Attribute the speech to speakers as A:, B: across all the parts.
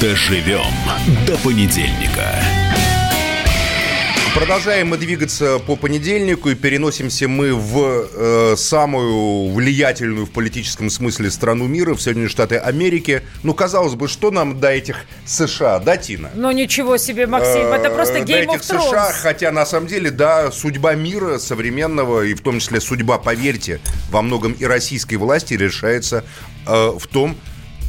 A: Доживем до понедельника.
B: Продолжаем мы двигаться по понедельнику и переносимся мы в э, самую влиятельную в политическом смысле страну мира, в Соединенные Штаты Америки. Ну, казалось бы, что нам до этих США, да, Тина?
C: Ну, ничего себе, Максим, это
B: Э,
C: просто
B: до
C: Game
B: этих
C: of Thrones.
B: США, хотя на самом деле, да, судьба мира современного, и в том числе судьба, поверьте, во многом и российской власти решается э, в том,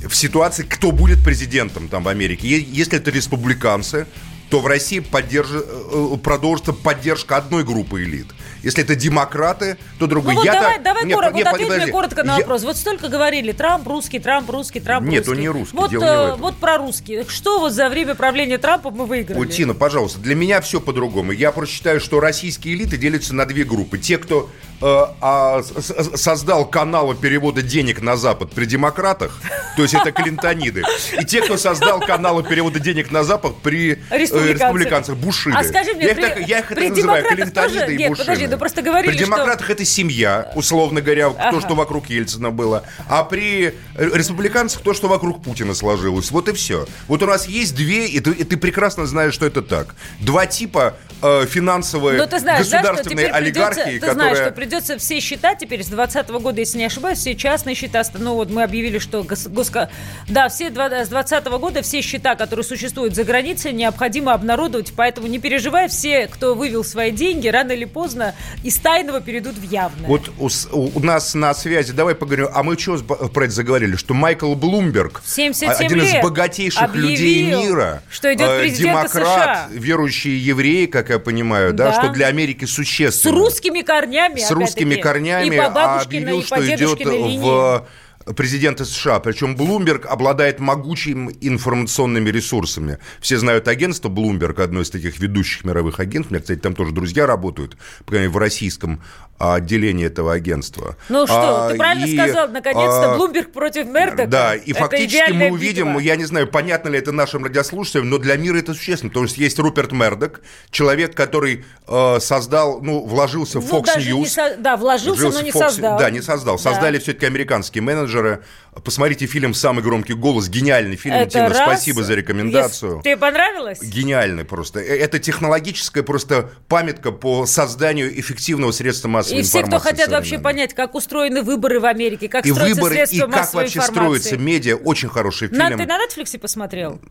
B: в ситуации, кто будет президентом там в Америке. Если это республиканцы, то в России поддерж- э, продолжится поддержка одной группы элит. Если это демократы, то другой.
C: Ну вот
B: Я-то-
C: давай, давай
B: Нет,
C: коротко,
B: нет,
C: вот ответь
B: подожди.
C: мне коротко на
B: Я-
C: вопрос. Вот столько говорили, Трамп русский, Трамп русский, Трамп
B: Нет,
C: русский.
B: он не русский,
C: Вот,
B: дело не в
C: э,
B: этом.
C: вот про русский. Что вот за время правления Трампа мы выиграли?
B: Вот, Тина, пожалуйста, для меня все по-другому. Я просто считаю, что российские элиты делятся на две группы. Те, кто а, с- с- создал каналы перевода денег на Запад при демократах, то есть это клинтониды, и те, кто создал каналы перевода денег на Запад при э, республиканцах, бушиды.
C: А скажи мне,
B: я, их так- я их
C: при
B: это называю клинтониды
C: тоже-
B: и
C: нет,
B: бушины.
C: подожди, ну просто говорили,
B: При
C: что-
B: демократах это семья, условно говоря, то,
C: Ага.
B: что вокруг Ельцина было, а при э, республиканцах то, что вокруг Путина сложилось. Вот и все. Вот у нас есть две, и ты, и ты прекрасно знаешь, что это так. Два типа э, финансовые
C: Но Ну, ты знаешь, да, что
B: государственные
C: теперь придется,
B: олигархии,
C: ты знаешь, что
B: которые...
C: придется все счета теперь с 2020 года, если не ошибаюсь, все частные счета, ну вот мы объявили, что гос, госка- да, все с 2020 года все счета, которые существуют за границей, необходимо обнародовать, поэтому не переживай, все, кто вывел свои деньги, рано или поздно из тайного перейдут в явное.
B: Вот у, с- у- нас на связи, давай поговорим, а мы что про это заговорили? Что Майкл Блумберг,
C: 77
B: один из богатейших
C: объявил,
B: людей мира,
C: что идет
B: э, демократ,
C: США.
B: верующий еврей, как я понимаю, да,
C: Да.
B: что для Америки
C: с
B: существенно.
C: русскими корнями,
B: с русскими корнями, а объявил, что идет в президента США. Причем Блумберг обладает могучими информационными ресурсами. Все знают агентство Bloomberg, одно из таких ведущих мировых агентств. У меня, кстати, там тоже друзья работают, по крайней мере, в российском а, отделении этого агентства.
C: Ну что,
B: А,
C: ты правильно
B: и,
C: сказал, наконец-то
B: а,
C: Блумберг против Мердока.
B: да, и
C: Это
B: фактически мы увидим,
C: битва.
B: я не знаю, понятно ли это нашим радиослушателям, но для мира это существенно. Потому что есть Руперт Мердок, человек, который э, создал, ну, вложился в
C: Ну,
B: Fox News.
C: со- да, вложился,
B: Вложился
C: но не
B: Fox-
C: создал.
B: Да, не создал.
C: Да.
B: Создали все-таки американские менеджеры менеджеры Посмотрите фильм «Самый громкий голос». Гениальный фильм,
C: Это
B: Тина.
C: раз.
B: Спасибо за рекомендацию.
C: Yes. Тебе понравилось?
B: Гениальный просто. Э, Это технологическая просто памятка по созданию эффективного средства массовой
C: И все,
B: информации.
C: кто хотят вообще понять, как устроены выборы в Америке, как
B: И
C: строятся
B: выборы, и
C: средства
B: как
C: массовой
B: вообще
C: информации.
B: строится медиа. Очень хороший
C: На-
B: фильм.
C: ты на Netflix посмотрел?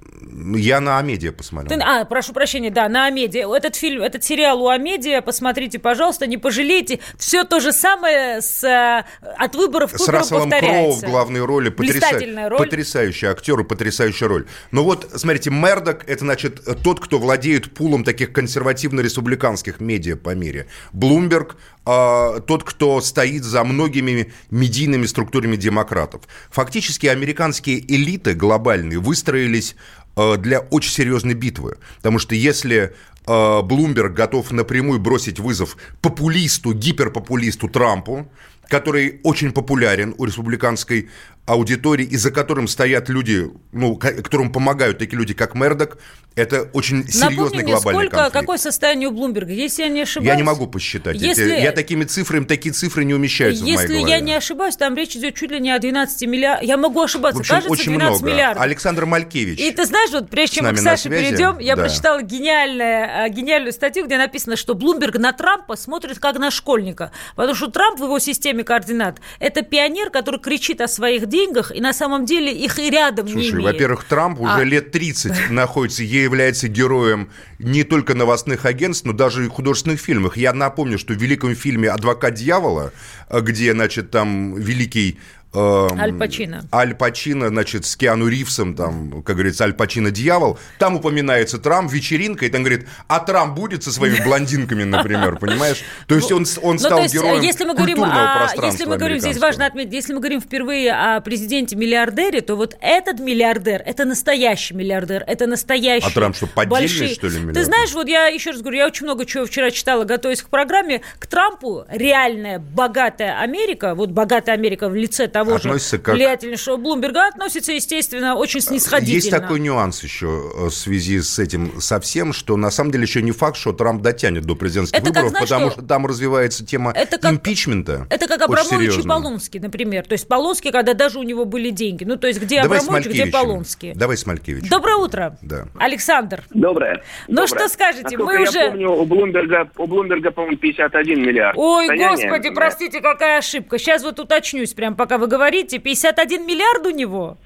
B: Я на Амедиа посмотрел.
C: Ты- а, прошу прощения, да, на Амедиа. Этот фильм, этот сериал у Амедиа, посмотрите, пожалуйста, не пожалейте. Все то же самое с, э, от выборов к
B: С
C: выборам
B: Расселом Кроу в главной роли.
C: Блистательная роль.
B: Потрясающий актер и потрясающая роль. Но вот, смотрите, Мердок – это, значит, тот, кто владеет пулом таких консервативно-республиканских медиа по мире. Блумберг а, тот, кто стоит за многими медийными структурами демократов. Фактически американские элиты глобальные выстроились а, для очень серьезной битвы. Потому что если а, Блумберг готов напрямую бросить вызов популисту, гиперпопулисту Трампу, который очень популярен у республиканской аудитории, и за которым стоят люди, ну, ко- которым помогают такие люди, как Мердок, это очень серьезный
C: Напомни мне,
B: глобальный
C: сколько,
B: конфликт.
C: какое состояние у Блумберга, если я не ошибаюсь.
B: Я не могу посчитать.
C: Если-
B: я такими цифрами, такие цифры не умещаются в моей
C: Если
B: голове.
C: я не ошибаюсь, там речь идет чуть ли не о 12 миллиардах. Я могу ошибаться,
B: В общем,
C: кажется,
B: очень
C: 12
B: много.
C: миллиардов.
B: Александр Малькевич.
C: И ты знаешь, вот прежде чем мы к Саше
B: связи?
C: перейдем, я
B: Да.
C: прочитала гениальное, э, гениальную статью, где написано, что Блумберг на Трампа смотрит как на школьника. Потому что Трамп в его системе координат – это пионер, который кричит о своих деньгах, и на самом деле их и рядом не
B: Слушай,
C: имеет.
B: во-первых, Трамп уже
C: А-
B: лет 30 находится, и является героем не только новостных агентств, но даже и художественных фильмов. Я напомню, что в великом фильме «Адвокат дьявола», э, где, значит, там великий эм,
C: Аль Пачино.
B: Аль Пачино, значит, с Киану Ривзом, там, как говорится, Аль Пачино дьявол. Там упоминается Трамп, вечеринка, и там говорит, а Трамп будет со своими блондинками, например, понимаешь? То есть он, он
C: Ну,
B: стал
C: есть,
B: героем
C: если мы говорим
B: культурного
C: о,
B: пространства
C: если мы говорим, здесь важно отметить, если мы говорим впервые о президенте-миллиардере, то вот этот миллиардер, это настоящий миллиардер, это настоящий.
B: А Трамп что, поддельный,
C: большие-
B: что ли,
C: Ты
B: миллиардер?
C: знаешь, вот я еще раз говорю, я очень много чего вчера читала, готовясь к программе. К Трампу реальная богатая Америка, вот богатая Америка в лице того того относится же как... влиятельнейшего Блумберга, относится, естественно, очень снисходительно.
B: Есть такой нюанс еще э, в связи с этим совсем, что на самом деле еще не факт, что Трамп дотянет до президентских это выборов, как, знаешь, потому что... что там развивается тема это как... импичмента.
C: Это как Абрамович и Полонский, например. То есть Полонский, когда даже у него были деньги. Ну, то есть где Давай Абрамович, где Полонский.
B: Давай с Малькевичем.
C: Доброе утро. Да. Александр.
D: Доброе.
C: Ну, Доброе. что скажете?
D: Насколько Мы я уже... помню, у Блумберга, у Блумберга, по-моему, 51 миллиард.
C: Ой, Состояние, господи, простите, какая ошибка. Сейчас вот уточнюсь, прям пока вы говорите. 51 миллиард у него?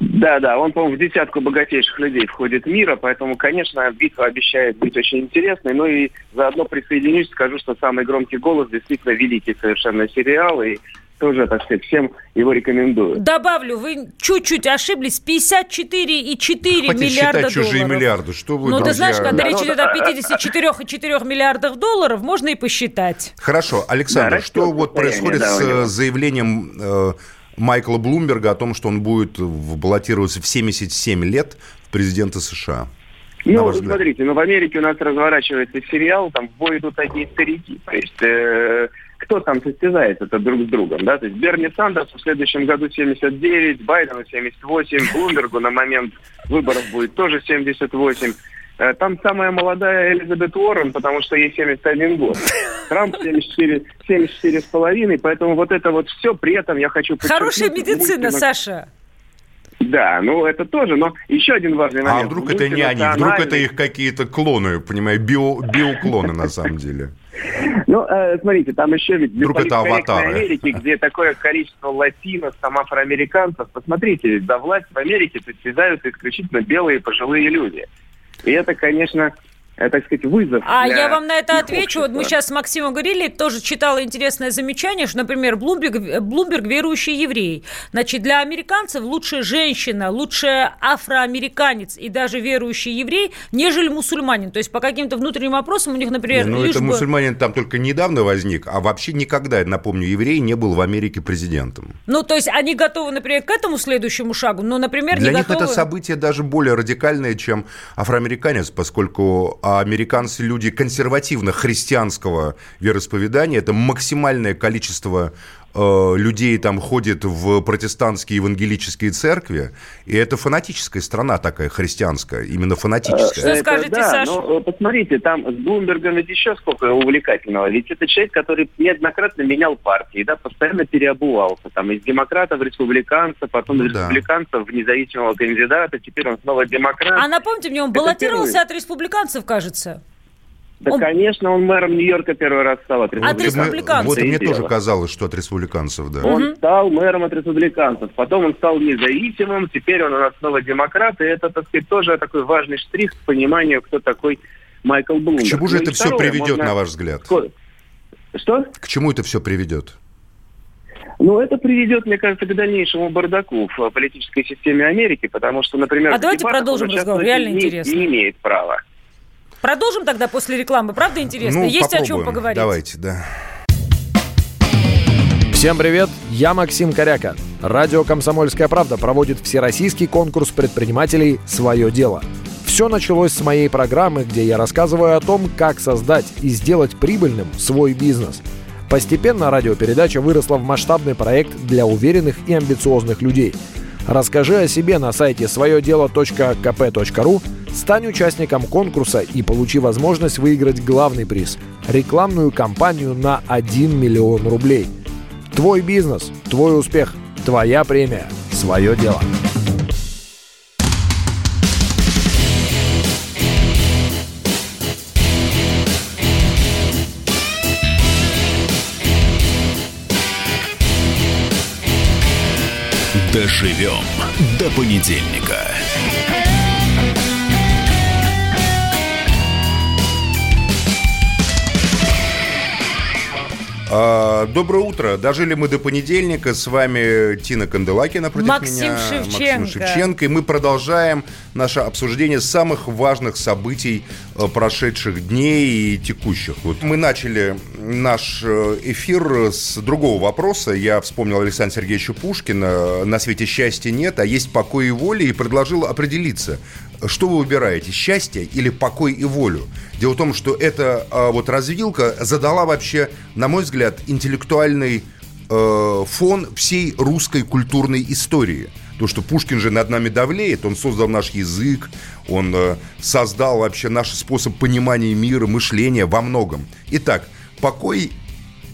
D: Да, да, он, по-моему, в десятку богатейших людей входит мира, поэтому, конечно, битва обещает быть очень интересной. Ну и заодно присоединюсь, скажу, что самый громкий голос действительно великий совершенно сериал, и тоже, так сказать, всем его рекомендую.
C: Добавлю, вы чуть-чуть ошиблись, 54,4 Хватит миллиарда
B: считать чужие миллиарды, что вы,
C: Ну,
B: друзья...
C: ты знаешь, когда да, речь идет о 54,4 миллиардах долларов, можно и посчитать.
B: Хорошо, Александр, да, что вот происходит да, с э, заявлением э, Майкла Блумберга о том, что он будет баллотироваться в 77 лет в президенты США?
D: Ну, смотрите, ну в Америке у нас разворачивается сериал, там в бой идут одни старики. То есть э, кто там состязается-то друг с другом, да? То есть Берни Сандерс в следующем году 79, Байдену 78, Блумбергу на момент выборов будет тоже 78. Э, там самая молодая Элизабет Уоррен, потому что ей 71 год. Трамп 74, 74 с половиной, поэтому вот это вот все, при этом я хочу
C: Хорошая медицина, Саша.
D: Да, ну это тоже, но еще один важный момент.
B: А вдруг это не они, вдруг это их какие-то клоны, понимаю, био, биоклоны на самом деле.
D: Ну, э, смотрите, там еще ведь
B: Вдруг это аватары.
D: Америки, где такое количество латинов, там афроамериканцев. Посмотрите, за власть в Америке притязаются исключительно белые пожилые люди. И это, конечно, так сказать, вызов.
C: А я вам на это отвечу. Вот мы сейчас с Максимом говорили, тоже читала интересное замечание, что, например, Блумберг, Блумберг верующий еврей. Значит, для американцев лучше женщина, лучше афроамериканец и даже верующий еврей, нежели мусульманин. То есть по каким-то внутренним вопросам у них, например...
B: Не, ну, это бы... мусульманин там только недавно возник, а вообще никогда, напомню, еврей не был в Америке президентом.
C: Ну, то есть они готовы, например, к этому следующему шагу, но, например,
B: Для
C: не
B: них
C: готовы...
B: это событие даже более радикальное, чем афроамериканец, поскольку а американцы люди консервативно-христианского вероисповедания. Это максимальное количество людей там ходит в протестантские евангелические церкви, и это фанатическая страна такая, христианская, именно фанатическая.
C: Что скажете, да, Саша?
D: Ну, посмотрите, там с Блумбергом ведь еще сколько увлекательного. Ведь это человек, который неоднократно менял партии, да, постоянно переобувался. Там из демократов в республиканцев, потом из да. республиканцев в независимого кандидата, теперь он снова демократ.
C: А напомните мне, он баллотировался от республиканцев, кажется.
D: Да, он... конечно, он мэром Нью-Йорка первый раз стал от
C: республиканцев. От республиканцев.
B: Вот мне тоже казалось, что от республиканцев, да.
D: Он угу. стал мэром от республиканцев, потом он стал независимым, теперь он у нас снова демократ, и это, так сказать, тоже такой важный штрих к пониманию, кто такой Майкл Блумберг.
B: К чему же ну, это все приведет, можно... на ваш взгляд?
D: Что?
B: К чему это все приведет?
D: Ну, это приведет, мне кажется, к дальнейшему бардаку в политической системе Америки, потому что, например...
C: А давайте продолжим разговор, реально
D: не,
C: интересно.
D: Не имеет права.
C: Продолжим тогда после рекламы. Правда интересно? Ну, Есть попробуем. о чем поговорить.
B: Давайте, да.
E: Всем привет, я Максим Коряка. Радио «Комсомольская правда» проводит всероссийский конкурс предпринимателей «Свое дело». Все началось с моей программы, где я рассказываю о том, как создать и сделать прибыльным свой бизнес. Постепенно радиопередача выросла в масштабный проект для уверенных и амбициозных людей. Расскажи о себе на сайте своедело.кп.ру Стань участником конкурса и получи возможность выиграть главный приз – рекламную кампанию на 1 миллион рублей. Твой бизнес, твой успех, твоя премия, свое дело.
A: Доживем до понедельника.
B: Доброе утро. Дожили мы до понедельника. С вами Тина Канделаки напротив
C: Максим
B: меня.
C: Шевченко.
B: Максим Шевченко. И мы продолжаем наше обсуждение самых важных событий э, прошедших дней и текущих. Вот мы начали наш э, эфир с другого вопроса. Я вспомнил Александра Сергеевича Пушкина. На свете счастья нет, а есть покой и воля. И предложил определиться, что вы выбираете, счастье или покой и волю? Дело в том, что эта а, вот развилка задала вообще, на мой взгляд, интеллектуальный э, фон всей русской культурной истории. То, что Пушкин же над нами давлеет, он создал наш язык, он э, создал вообще наш способ понимания мира, мышления во многом. Итак, покой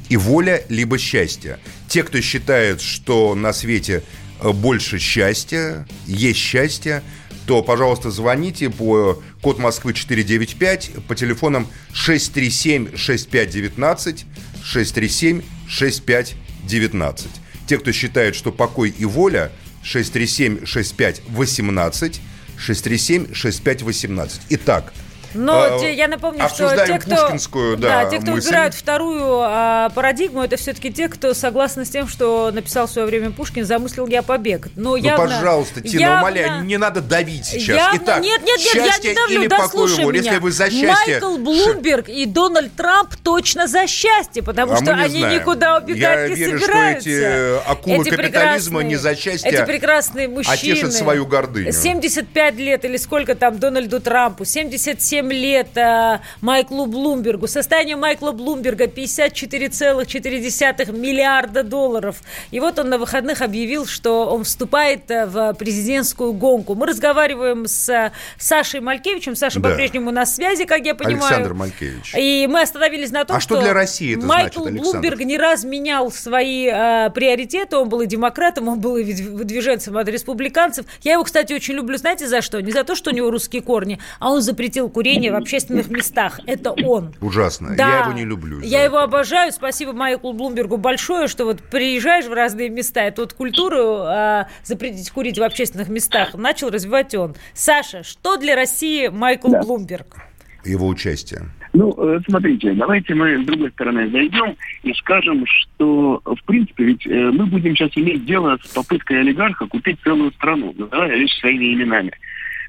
B: и воля, либо счастье. Те, кто считает, что на свете э, больше счастья, есть счастье, то, пожалуйста, звоните по код Москвы 495 по телефонам 637-6519, 637-6519. Те, кто считает, что покой и воля, 637-6518, 637-6518. Итак,
C: но э, я напомню, что те, кто, да, да, те, кто мысль. выбирают вторую а, парадигму, это все-таки те, кто согласны с тем, что написал в свое время Пушкин, замыслил я побег.
B: Но ну, явно, пожалуйста, Тина, явно, умоляю, не надо давить сейчас.
C: Явно, Итак, нет, нет, нет, я не давлю, да слушай меня. Если вы за счастье... Майкл Блумберг и Дональд Трамп точно за счастье, потому а что они знаем. никуда убегать я не
B: верю,
C: собираются.
B: Что эти акулы эти капитализма не за счастье,
C: эти прекрасные мужчины, а
B: тешат свою гордыню.
C: 75 лет или сколько там Дональду Трампу, 77 лет а, Майклу Блумбергу. Состояние Майкла Блумберга 54,4 миллиарда долларов. И вот он на выходных объявил, что он вступает э, в президентскую гонку. Мы разговариваем с Сашей Малькевичем. Саша да. по-прежнему на связи, как я понимаю.
B: Александр Малькевич.
C: И мы остановились на том,
B: а что, что для России это
C: Майкл
B: значит,
C: Блумберг не раз менял свои э, приоритеты. Он был и демократом, он был и выдвиженцем от республиканцев. Я его, кстати, очень люблю, знаете, за что? Не за то, что у него русские корни, а он запретил курение в общественных местах. Это он.
B: Ужасно. Да. Я его не люблю.
C: Я его обожаю. Спасибо Майклу Блумбергу большое, что вот приезжаешь в разные места, и тут культуру а, запретить курить в общественных местах начал развивать он. Саша, что для России Майкл да. Блумберг?
B: Его участие.
D: Ну, э, смотрите, давайте мы с другой стороны зайдем и скажем, что, в принципе, ведь э, мы будем сейчас иметь дело с попыткой олигарха купить целую страну, называя вещи своими именами.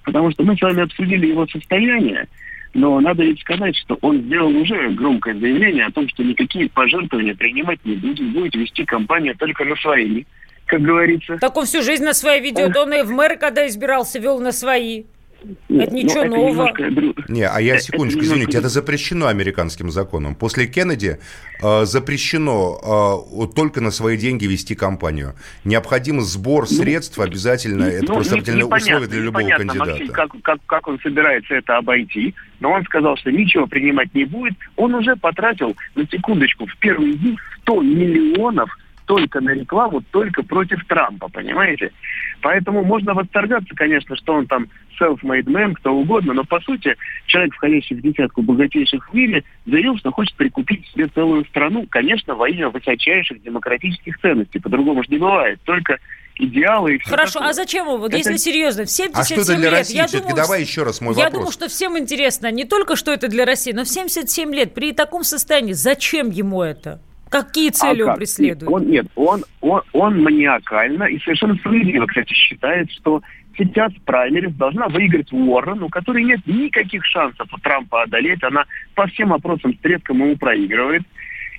D: Потому что мы с вами обсудили его состояние, но надо ведь сказать, что он сделал уже громкое заявление о том, что никакие пожертвования принимать не будет, будет вести компания только на свои, как говорится.
C: Так он всю жизнь на свои ведет. Он и в мэры, когда избирался, вел на свои. Нет, это ничего ну, нового.
B: Немножко... Не, а я секундочку, это извините, это запрещено американским законом. После Кеннеди э, запрещено э, только на свои деньги вести кампанию. Необходим сбор ну, средств обязательно. Это ну, просто обязательное условие для любого кандидата. Максим,
D: как, как, как он собирается это обойти, но он сказал, что ничего принимать не будет. Он уже потратил, на секундочку, в первый день 100 миллионов только на рекламу, только против Трампа, понимаете? Поэтому можно восторгаться, конечно, что он там self-made man, кто угодно, но по сути человек, входящий в десятку богатейших в мире, заявил, что хочет прикупить себе целую страну, конечно, во имя высочайших демократических ценностей. По-другому же не бывает. Только идеалы и
C: все Хорошо, такое. а зачем его? Вот это... если серьезно, в 77
B: а что это для
C: лет,
B: России? Я думаю, давай еще раз мой
C: я
B: вопрос.
C: Я думаю, что всем интересно не только, что это для России, но в 77 лет при таком состоянии, зачем ему это? Какие цели а он преследует?
D: Он, нет, он, он, он маниакально и совершенно справедливо, кстати, считает, что сейчас праймерис должна выиграть Уоррен, у которой нет никаких шансов Трампа одолеть. Она по всем опросам с треском ему проигрывает.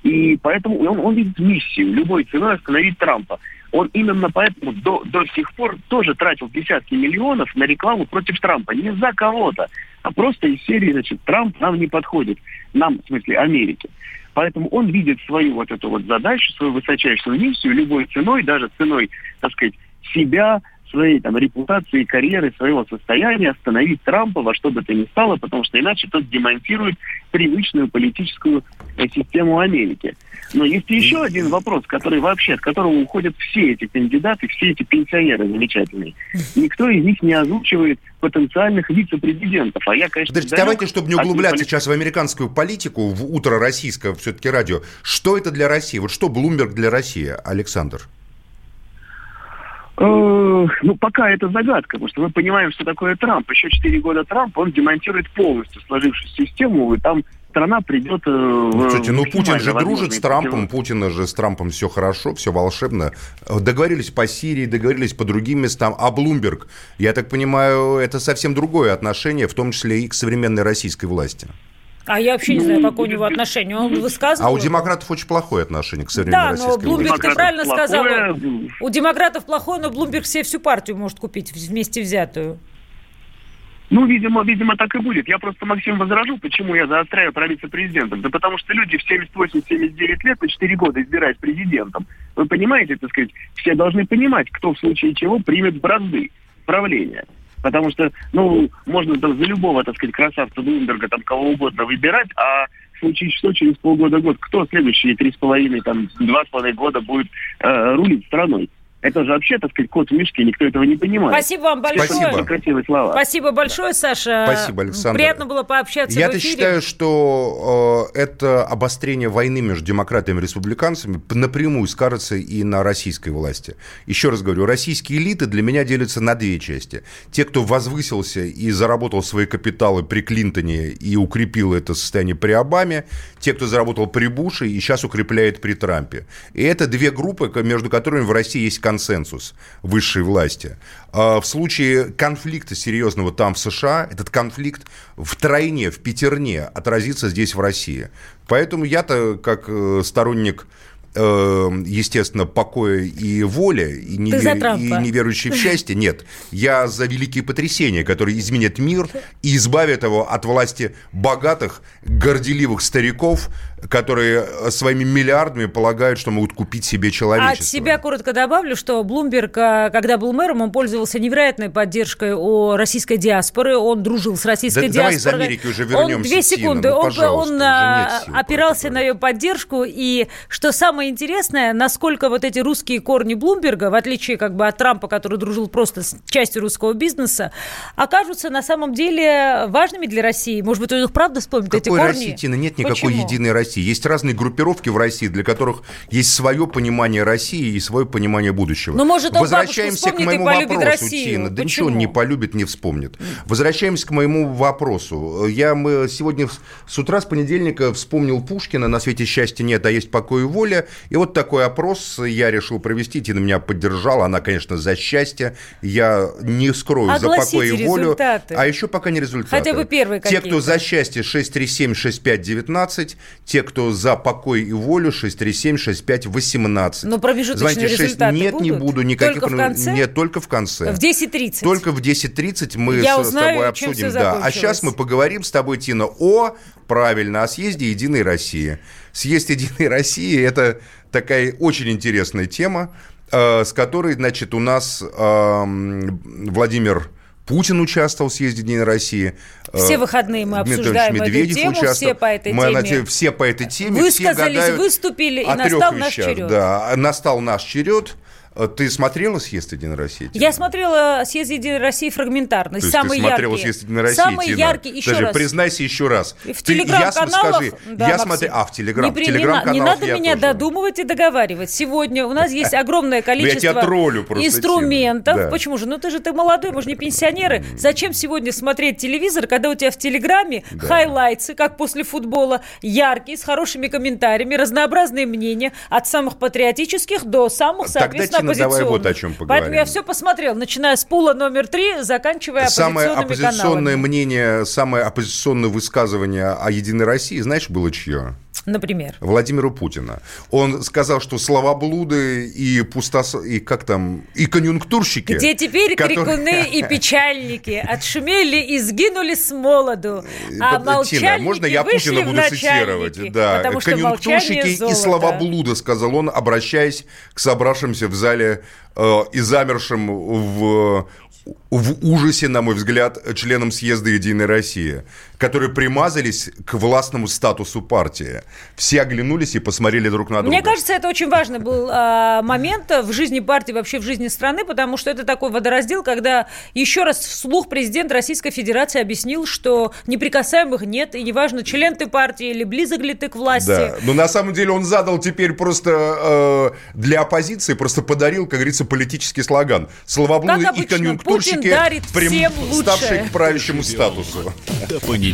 D: И поэтому он, он видит миссию любой ценой остановить Трампа. Он именно поэтому до, до сих пор тоже тратил десятки миллионов на рекламу против Трампа. Не за кого-то, а просто из серии, значит, Трамп нам не подходит. Нам, в смысле, Америке. Поэтому он видит свою вот эту вот задачу, свою высочайшую миссию любой ценой, даже ценой, так сказать, себя, своей там репутации, карьеры, своего состояния остановить Трампа во что бы то ни стало, потому что иначе тот демонтирует привычную политическую э, систему Америки. Но есть еще один вопрос, который вообще, от которого уходят все эти кандидаты, все эти пенсионеры замечательные. Никто из них не озвучивает потенциальных вице-президентов. А я, конечно,
B: Подождите, давайте, чтобы не углубляться полит... сейчас в американскую политику, в утро российское все-таки радио, что это для России? Вот что Блумберг для России, Александр?
D: Э, ну, пока это загадка, потому что мы понимаем, что такое Трамп. Еще 4 года Трамп, он демонтирует полностью сложившуюся систему, и там страна придет... Э,
B: ну, слушайте, ну Путин же дружит с Трампом, Путина же с Трампом все хорошо, все волшебно. Договорились по Сирии, договорились по другим местам. А Блумберг, я так понимаю, это совсем другое отношение, в том числе и к современной российской власти.
C: А я вообще не знаю, какое у него отношение. Он высказывал.
B: А у демократов очень плохое отношение к современной да, российской
C: Да, но Блумберг ты правильно сказал. У демократов плохое, но Блумберг себе всю партию может купить вместе взятую.
D: Ну, видимо, видимо, так и будет. Я просто, Максим, возражу, почему я заостряю про вице-президентов. Да потому что люди в 78-79 лет на 4 года избирают президентом. Вы понимаете, так сказать, все должны понимать, кто в случае чего примет бразды правления. Потому что, ну, можно там за любого, так сказать, красавца Блумберга, там, кого угодно выбирать, а в случае что через полгода-год, кто следующие три с половиной, там, два с половиной года будет э, рулить страной? Это же вообще, так сказать, кот в мешке, никто этого не понимает.
C: Спасибо вам большое.
B: Спасибо.
D: Красивые слова.
C: Спасибо большое, Саша.
B: Спасибо, Александр.
C: Приятно было пообщаться
B: Я-то
C: в эфире.
B: считаю, что э, это обострение войны между демократами и республиканцами напрямую скажется и на российской власти. Еще раз говорю, российские элиты для меня делятся на две части. Те, кто возвысился и заработал свои капиталы при Клинтоне и укрепил это состояние при Обаме, те, кто заработал при Буше и сейчас укрепляет при Трампе. И это две группы, между которыми в России есть консенсус высшей власти. А В случае конфликта серьезного там в США, этот конфликт в тройне, в пятерне отразится здесь в России. Поэтому я-то как э, сторонник э, естественно, покоя и воля, и не, и не верующий в счастье, нет. Я за великие потрясения, которые изменят мир и избавят его от власти богатых, горделивых стариков, которые э, своими миллиардами полагают, что могут купить себе
C: От
B: человечество.
C: себя коротко добавлю, что Блумберг, а, когда был мэром, он пользовался невероятной поддержкой у российской диаспоры. Он дружил с российской
B: Да давай из
C: диаспорой.
B: Америки уже
C: Он
B: вернемся,
C: две
B: Тина,
C: секунды.
B: ну,
C: он он,
B: нет сил
C: опирался на ее поддержку. И что самое интересное, насколько вот эти русские корни Блумберга, в отличие как бы от Трампа, который дружил просто с частью русского бизнеса, окажутся на самом деле важными для России. Может быть, он их правда вспомнит, эти корни?
B: России, Тина? Нет никакой
C: Почему?
B: единой России. Есть разные группировки в России, для которых есть свое понимание России и свое понимание будущего.
C: Ну, может, он
B: Возвращаемся к моему вопросу,
C: Россию.
B: Тина. Да
C: Почему?
B: ничего он не полюбит, не вспомнит. Возвращаемся к моему вопросу. Я мы сегодня с- утра, с понедельника, вспомнил Пушкина «На свете счастья нет, а есть покой и воля». И вот такой опрос я решил провести. Тина меня поддержала. Она, конечно, за счастье. Я не скрою за
C: Огласите
B: покой и волю.
C: результаты.
B: А еще пока не результаты.
C: Хотя бы первые
B: Те, кто за счастье 637-6519, те, кто за покой и волю 637-6518.
C: Но промежуточные
B: Звоните шесть-
C: результаты
B: Нет, не
C: будут?
B: буду. Никаких
C: Только в
B: промеж-
C: конце?
B: Нет, только в конце.
C: В 10.30.
B: Только в 10.30 мы
C: Я
B: с, с
C: узнаю,
B: тобой
C: чем
B: обсудим. Да. А сейчас мы поговорим с тобой, Тина, о, правильно, о съезде «Единой России». Съезд «Единой России» – это такая очень интересная тема, э, с которой, значит, у нас эм, Владимир Путин участвовал в съезде «Единой России». Э,
C: Все выходные мы обсуждаем
B: Анатольевич
C: эту
B: Медведев
C: тему,
B: участвовал.
C: все по этой
B: Мы
C: теме.
B: те- все по этой теме. все
C: Высказались,
B: гадают
C: выступили, и настал наш черед.
B: Да, настал наш черед. Э, Ты смотрела съезд «Единой России»? Тина?
C: Я смотрела съезд Единой России фрагментарно.
B: То есть
C: самые
B: ты смотрела
C: яркие.
B: съезд «Единой России»,
C: Самые
B: Тина?
C: яркие, еще
B: Даже
C: раз.
B: признайся еще раз.
C: В
B: Ты
C: телеграм-каналах,
B: скажи.
C: да,
B: я смотрю, а в телеграм,
C: Не,
B: в
C: при- не не надо
B: я
C: меня
B: тоже.
C: додумывать и договаривать. Сегодня у нас есть огромное
B: Ну, я
C: количество инструментов. Почему же? Ну ты же ты молодой, мы же не пенсионеры. Зачем сегодня смотреть телевизор, когда у тебя в телеграме хайлайтсы, как после футбола, яркие, с хорошими комментариями, разнообразные мнения, от самых патриотических до самых, соответственно,
B: Тина, давай вот о чем
C: Поэтому
B: поговорим.
C: я все посмотрел, начиная с пула номер три, заканчивая
B: Самое оппозиционное
C: каналами.
B: мнение, самое оппозиционное высказывание о «Единой России», знаешь, было чье?
C: Например.
B: Владимира Путина. Он сказал, что словоблуды и пустос... и как там, и конъюнктурщики...
C: Где теперь
B: которые-
C: крикуны и печальники отшумели и сгинули с молоду, а
B: Тина,
C: молчальники
B: можно я Путина буду цитировать? Да,
C: потому что
B: конъюнктурщики и словоблуды, сказал он, обращаясь к собравшимся в зале э, и замершим в, в ужасе, на мой взгляд, членам съезда «Единой России», которые примазались к властному статусу партии. Все оглянулись и посмотрели друг на друга.
C: Мне кажется, это очень важный был а, момент в жизни партии, вообще в жизни страны, потому что это такой водораздел, когда еще раз вслух президент Российской Федерации объяснил, что неприкасаемых нет, и неважно, член ты партии или близок ли ты к власти.
B: Да, но на самом деле он задал теперь просто э, для оппозиции, просто подарил, как говорится, политический слоган. Словоблуды и конъюнктурщики,
C: Путин дарит
B: прям
C: всем
B: ставшие к правящему статусу.
A: До понедельника.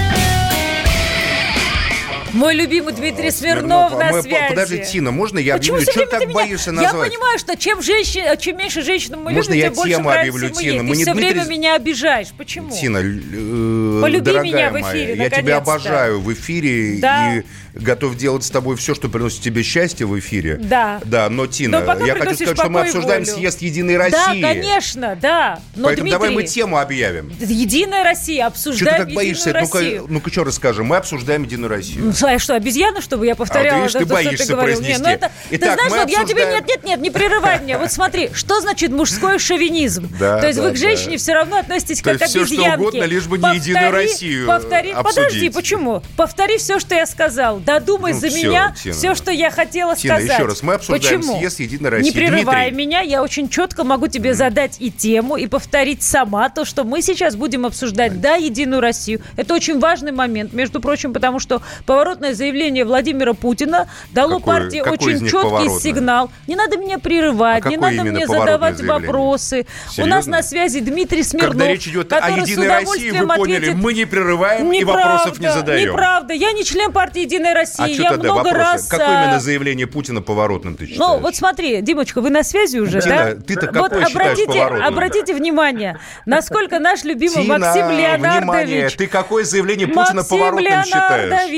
C: Мой любимый Дмитрий Смирнов,
B: а
C: на
B: мы-
C: связи.
B: Подожди, Тина, можно я
C: Почему
B: объявлю?
C: время
B: так
C: меня-
B: боишься
C: Я
B: назвать?
C: понимаю, что чем, женщин, чем меньше женщин мы
B: Можно
C: любим,
B: я
C: тем больше
B: тему
C: нравится
B: объявлю,
C: ему
B: Тина? Мы
C: Ты
B: не
C: все
B: Дмитрий-
C: время меня обижаешь. Почему?
B: Тина, э,
C: Полюби
B: дорогая
C: меня в
B: моя,
C: эфире,
B: я тебя обожаю в эфире
C: Да.
B: и готов делать с тобой все, что приносит тебе счастье в эфире.
C: Да.
B: Да, но, Тина,
C: Но
B: я хочу сказать, что мы обсуждаем
C: волю.
B: съезд Единой
C: Да,
B: России.
C: конечно, да. Но,
B: Поэтому давай мы
C: Дмитрий,
B: тему объявим.
C: Единая Россия,
B: Что ты
C: обсуждаем
B: так боишься? Ну-ка, ну-ка, что расскажем? Мы обсуждаем Единую Россию.
C: Слушай, что, обезьяна, чтобы я повторяла
B: А, видишь,
C: то,
B: ты
C: что
B: боишься
C: ты говорил? Не,
B: произнести.
C: ну это,
B: Итак,
C: ты знаешь, вот я тебе...
B: обсуждаем-
C: Нет, нет, нет, не прерывай меня. Вот смотри, что значит мужской шовинизм?
B: Да,
C: То есть
B: да,
C: вы к
B: да.
C: женщине все равно относитесь
B: То
C: как к
B: есть всё, что
C: обезьянке.
B: угодно, лишь бы не Единую Россию
C: Повтори,
B: обсудить.
C: подожди, почему? Повтори все, что я сказал. Додумай
B: Ну,
C: за
B: всё,
C: меня
B: Тина.
C: все, что я хотела
B: Тина,
C: сказать.
B: еще раз, мы обсуждаем
C: Почему?
B: съезд Единой России.
C: Не прерывая
B: Дмитрий.
C: меня, я очень четко могу тебе задать и тему, и повторить сама то, что мы сейчас будем обсуждать. Да, Единую Россию. Это очень важный момент, между прочим, потому что поворотное заявление Владимира Путина дало
B: Какое-
C: партии
B: какое из
C: очень четкий сигнал. Не надо меня прерывать,
B: А
C: не надо мне задавать
B: заявление?
C: вопросы. У
B: Серьезно?
C: нас на связи Дмитрий Смирнов,
B: Когда речь идет о
C: который с
B: Единой России, вы
C: удовольствием
B: поняли,
C: ответит
B: мы не прерываем и
C: Неправда,
B: вопросов не задаем.
C: Неправда. Я не член партии Единая Россия.
B: А что
C: я много
B: вопросы?
C: раз.
B: Какое
C: а,
B: именно заявление Путина поворотным ты считаешь?
C: Ну, вот смотри, Димочка, вы на связи уже,
B: Тина,
C: да?
B: ты-то
C: вот
B: считаешь
C: обратите, обратите внимание, насколько наш любимый
B: Тина,
C: Максим
B: внимание,
C: Леонардович...
B: ты какое заявление Путина
C: Максим
B: поворотным считаешь?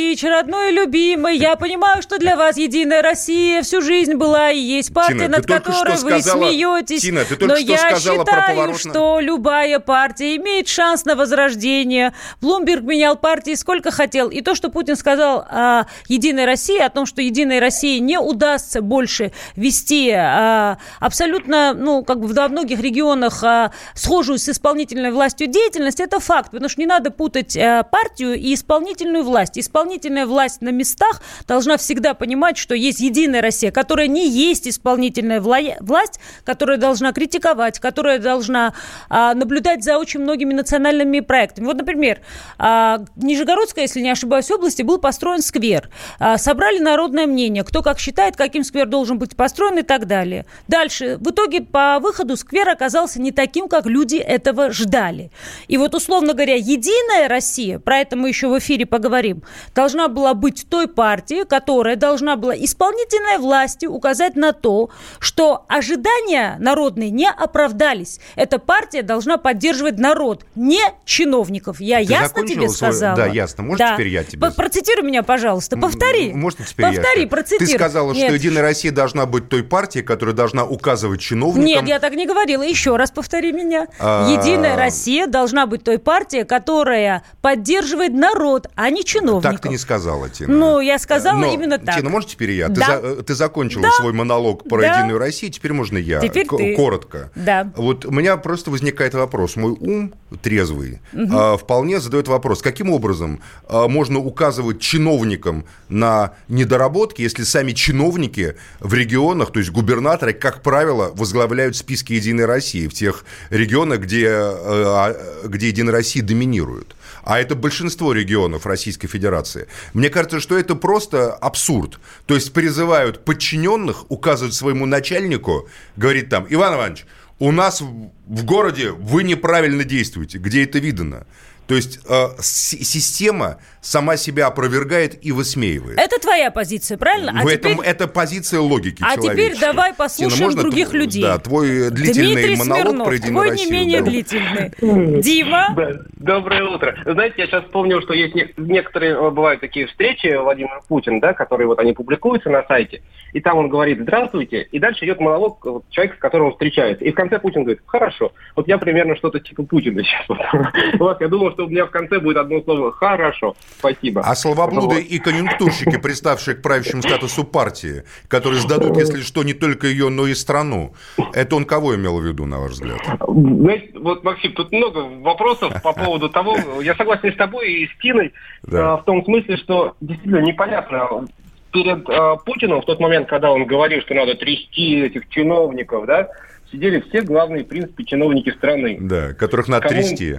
C: Родной и любимый, я понимаю, что для вас Единая Россия всю жизнь была и есть партия,
B: Тина,
C: над которой вы
B: сказала-
C: смеетесь.
B: Тина, ты только
C: Но
B: что
C: я
B: сказала про
C: считаю,
B: поворотно-
C: что любая партия имеет шанс на возрождение. Блумберг менял партии сколько хотел. И то, что Путин сказал о Единой России, о том, что Единой России не удастся больше вести а, абсолютно, ну, как бы во многих регионах а, схожую с исполнительной властью деятельность, это факт. Потому что не надо путать а, партию и исполнительную власть. Исполнительная власть на местах должна всегда понимать, что есть Единая Россия, которая не есть исполнительная вла- власть, которая должна критиковать, которая должна а, наблюдать за очень многими национальными проектами. Вот, например, а, в Нижегородской, если не ошибаюсь, области был построен сквер. А, собрали народное мнение, кто как считает, каким сквер должен быть построен и так далее. Дальше. В итоге по выходу сквер оказался не таким, как люди этого ждали. И вот, условно говоря, Единая Россия, про это мы еще в эфире поговорим, должна была быть той партией, которая должна была исполнительной власти указать на то, что ожидания народные не оправдались. Эта партия должна поддерживать народ, не чиновников. Я
B: Ты
C: ясно тебе
B: свой-
C: сказала?
B: Да, ясно. Может, теперь я тебе-
C: Процитируй меня, пожалуйста. Повтори.
B: Можно теперь я
C: Повтори,
B: скажу?
C: процитируй.
B: Ты сказала,
C: Нет.
B: что Единая Россия должна быть той партией, которая должна указывать чиновникам.
C: Нет, я так не говорила. Еще раз повтори меня.
B: А.
C: Единая Россия должна быть той партией, которая поддерживает народ, а не чиновников.
B: Так ты не сказала, Тина.
C: Ну, я сказала
B: Но,
C: именно так.
B: Тина, может теперь я? Ты,
C: Да.
B: за- э, ты закончила
C: Да.
B: свой монолог про
C: Да.
B: Единую Россию, теперь можно я.
C: Теперь
B: К-
C: ты.
B: Коротко.
C: Да.
B: Вот у меня просто возникает вопрос. Мой ум трезвый а, вполне задает вопрос, каким образом а, можно указывать чиновникам на недоработки, если сами чиновники в регионах, то есть губернаторы, как правило, возглавляют списки Единой России в тех регионах, где, э, а, где Единая Россия доминирует. А это большинство регионов Российской Федерации. Мне кажется, что это просто абсурд. То есть призывают подчиненных указывать своему начальнику, говорит там, Иван Иванович, у нас в- городе вы неправильно действуете. Где это видано? То есть э, система сама себя опровергает и высмеивает.
C: Это твоя позиция, правильно?
B: В
C: а
B: этом
C: теперь...
B: это позиция логики
C: А теперь давай послушаем
B: Тина, можно
C: других
B: тв-
C: людей.
B: Да, твой длительный
C: Дмитрий
B: монолог
C: Смирнов,
B: про Единую
C: твой
B: Россию.
C: не менее
B: да.
C: длительный. Дима?
D: Да. Доброе утро. Знаете, я сейчас вспомнил, что есть не- некоторые э, бывают такие встречи Владимир Путин, да, которые вот они публикуются на сайте, и там он говорит «Здравствуйте», и дальше идет монолог э, вот, человека, с которым он встречается. И в конце Путин говорит «Хорошо». Вот я примерно что-то типа Путина сейчас. Вот. Вот, я думал, что у меня в конце будет одно слово «Хорошо». Спасибо.
B: А словоблуды
D: Вот.
B: и конъюнктурщики, приставшие к правящему статусу партии, которые сдадут, если что, не только ее, но и страну, это он кого имел в виду, на ваш взгляд?
D: Знаете, вот, Максим, тут много вопросов по поводу того, я согласен с тобой и с Тиной,
B: Да.
D: э, в том смысле, что действительно непонятно,
F: перед э, Путиным, в тот момент, когда он говорил, что надо трясти этих чиновников, да, сидели все главные, в принципе, чиновники страны.
B: Да, которых надо
F: Кому-
B: трясти.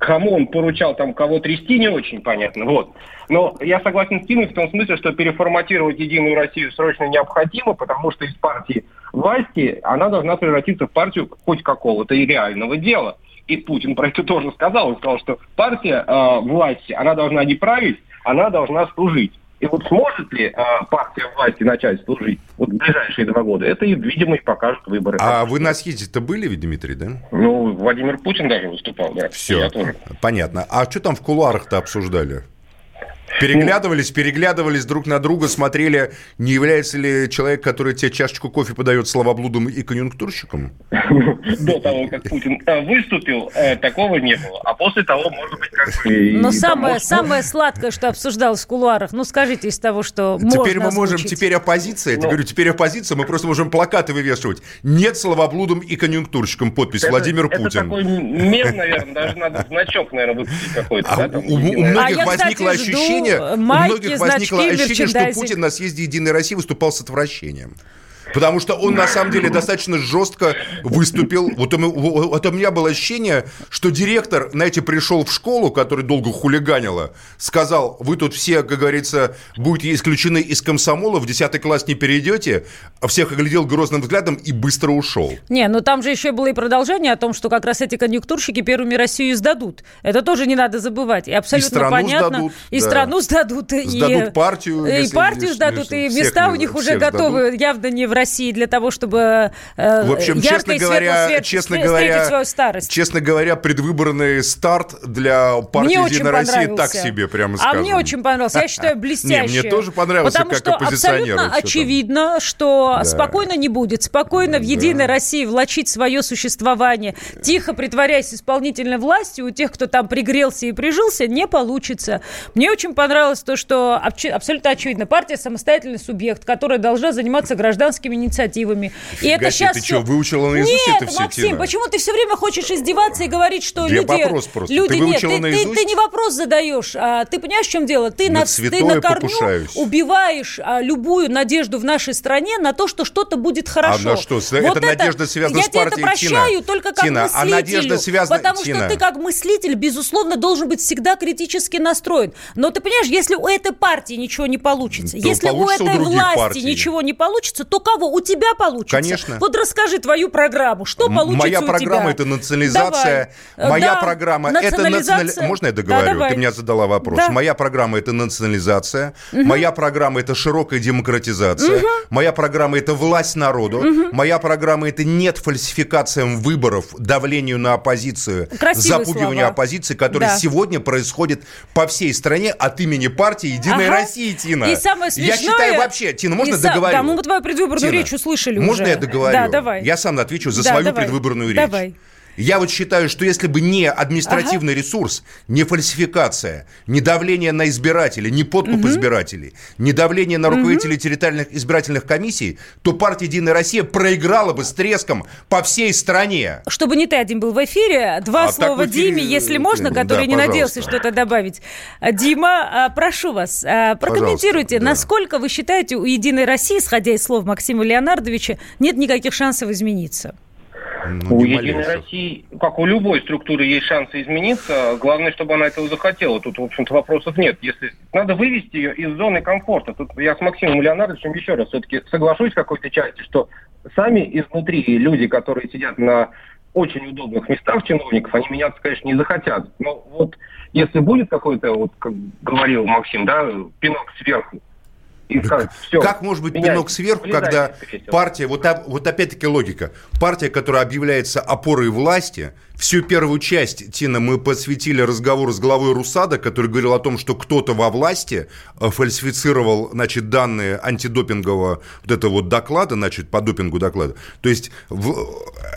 F: Кому он поручал там кого трясти, не очень понятно. Вот. Но я согласен с Тимой в том смысле, что переформатировать Единую Россию срочно необходимо, потому что из партии власти она должна превратиться в партию хоть какого-то и реального дела. И Путин про это тоже сказал. Он сказал, что партия э, власти, она должна не править, она должна служить. И вот сможет ли э, партия власти начать служить вот в ближайшие два года, это, видимо, и покажут выборы.
B: А вы на съезде-то были, ведь, Дмитрий, да?
F: Ну, Владимир Путин даже выступал, да.
B: Все, понятно. А что там в кулуарах-то обсуждали? Переглядывались, переглядывались друг на друга, смотрели, не является ли человек, который тебе чашечку кофе подает словоблудом и конъюнктурщиком?
F: До того, как Путин э, выступил, э, такого не было. А после того, может быть, как бы...
C: Но самое, самое сладкое, что обсуждалось в кулуарах, ну скажите из того, что
B: теперь мы можем, теперь оппозиция, я
F: Ну.
B: говорю, теперь оппозиция, мы просто можем плакаты вывешивать. Нет словоблудом и конъюнктурщиком, подпись
F: это-
B: Владимир
F: это
B: Путин.
F: такой мем, наверное, даже надо значок, наверное, выпустить какой-то.
B: А у, многих
C: А я, кстати,
B: возникло
C: жду
B: ощущение, у
C: майки,
B: многих возникло
C: значки,
B: ощущение, что. Путин на съезде Единой России выступал с отвращением. Потому что он, на самом деле, достаточно жестко выступил. Вот вот у меня было ощущение, что директор, знаете, пришел в школу, которая долго хулиганила, сказал, вы тут все, как говорится, будете исключены из комсомола, в 10 класс не перейдете, а всех оглядел грозным взглядом и быстро ушел.
C: Не, ну там же еще было и продолжение о том, что как раз эти конъюнктурщики первыми Россию сдадут. Это тоже не надо забывать. И абсолютно
B: страну
C: понятно.
B: сдадут,
C: и
B: да.
C: страну сдадут. и-
B: Сдадут партию,
C: И партию сдадут, и места у них уже готовы явно не в России для того, чтобы э,
B: В общем,
C: ярко
B: честно
C: и
B: говоря,
C: свет-
B: честно говоря,
C: свою старость.
B: честно говоря, предвыборный старт для партии
C: Мне
B: Единая Россия так себе, прямо
C: А
B: скажем.
C: мне очень понравился. Я считаю, блестяще.
B: Не, мне тоже понравился
C: Потому
B: как
C: что абсолютно очевидно, что
B: Да.
C: спокойно не будет. Спокойно в Единой России влачить свое существование, тихо притворяясь исполнительной властью, у тех, кто там пригрелся и прижился, не получится. Мне очень понравилось то, что абсолютно очевидно. Партия самостоятельный субъект, которая должна заниматься гражданскими инициативами. и
B: Фига
C: это
B: себе,
C: сейчас
B: ты чё, выучила наизусть
C: Нет,
B: это всё,
C: Максим,
B: Тина?
C: почему ты все время хочешь издеваться и говорить, что
B: Я
C: люди...
B: вопрос просто.
C: Люди,
B: Ты
C: нет, ты, ты-
B: наизусть?
C: ты не вопрос задаешь. а ты понимаешь, в чем дело? Ты
B: На
C: ты на корню
B: покушаюсь.
C: убиваешь а, любую надежду в нашей стране на то, что что-то будет хорошо.
B: А на что?
C: Вот
B: эта надежда связана
C: я
B: с
C: тебе
B: партией,
C: это прощаю
B: Тина.
C: только как
B: Тина, а
C: мыслителю.
B: надежда связана-
C: Потому
B: Тина.
C: что ты как мыслитель, безусловно, должен быть всегда критически настроен. Но ты понимаешь, если у этой партии ничего не получится,
B: То
C: если у этой власти
B: партий.
C: ничего не получится, то кого? У тебя получится.
B: Конечно.
C: Вот расскажи твою программу. Что получится
B: Моя
C: у
B: программа
C: тебя?
B: это национализация.
C: Давай.
B: Моя
C: Да,
B: программа это
C: национализация.
B: национали... Можно я договорю?
C: Да.
B: Ты меня задала вопрос.
C: Да.
B: Моя программа это национализация. Моя программа это широкая демократизация. Моя программа это власть народу. Моя программа это нет фальсификациям выборов, давлению на оппозицию,
C: Красивые
B: запугиванию
C: слова.
B: оппозиции, которое
C: Да.
B: сегодня происходит по всей стране от имени партии Единая
C: Ага.
B: Россия, Тина.
C: И самое
B: Я
C: смешное...
B: считаю вообще, Тина, можно
C: и са-
B: договорю?
C: Да, мы твою предвыборную
B: Тина,
C: речь услышали
B: Можно
C: уже.
B: я договорю?
C: Да, давай.
B: Я сам отвечу за
C: Да,
B: свою
C: давай.
B: предвыборную речь.
C: Давай.
B: Я вот считаю, что если бы не административный ресурс, не фальсификация, не давление на избирателей, не подкуп избирателей, не давление на руководителей территориальных избирательных комиссий, то партия «Единая Россия» проиграла бы с треском по всей стране.
C: Чтобы не ты один был в эфире, два
B: А
C: слова
B: эфире,
C: Диме, если можно,
B: да,
C: который не
B: пожалуйста.
C: надеялся что-то добавить. А, Дима, а, прошу вас, а, прокомментируйте,
B: да.
C: насколько вы считаете, у «Единой России», исходя из слов Максима Леонардовича, нет никаких шансов измениться?
B: Ну,
F: У Единой
B: малейших.
F: России, как у любой структуры, есть шансы измениться. Главное, чтобы она этого захотела. Тут, в общем-то, вопросов нет. Если надо вывести ее из зоны комфорта. Тут я с Максимом Леонардовичем еще раз все-таки соглашусь в какой-то части, что сами изнутри люди, которые сидят на очень удобных местах чиновников, они меняться, конечно, не захотят. Но вот если будет какой-то, вот как говорил Максим, да, пинок сверху, и скажет, все,
B: Как может быть пинок сверху, когда партия, вот, вот опять-таки логика, партия, которая объявляется опорой власти, всю первую часть, Тина, мы посвятили разговору с главой Русада, который говорил о том, что кто-то во власти э, фальсифицировал, значит, данные антидопингового вот этого вот доклада, значит, по допингу доклада. То есть, в-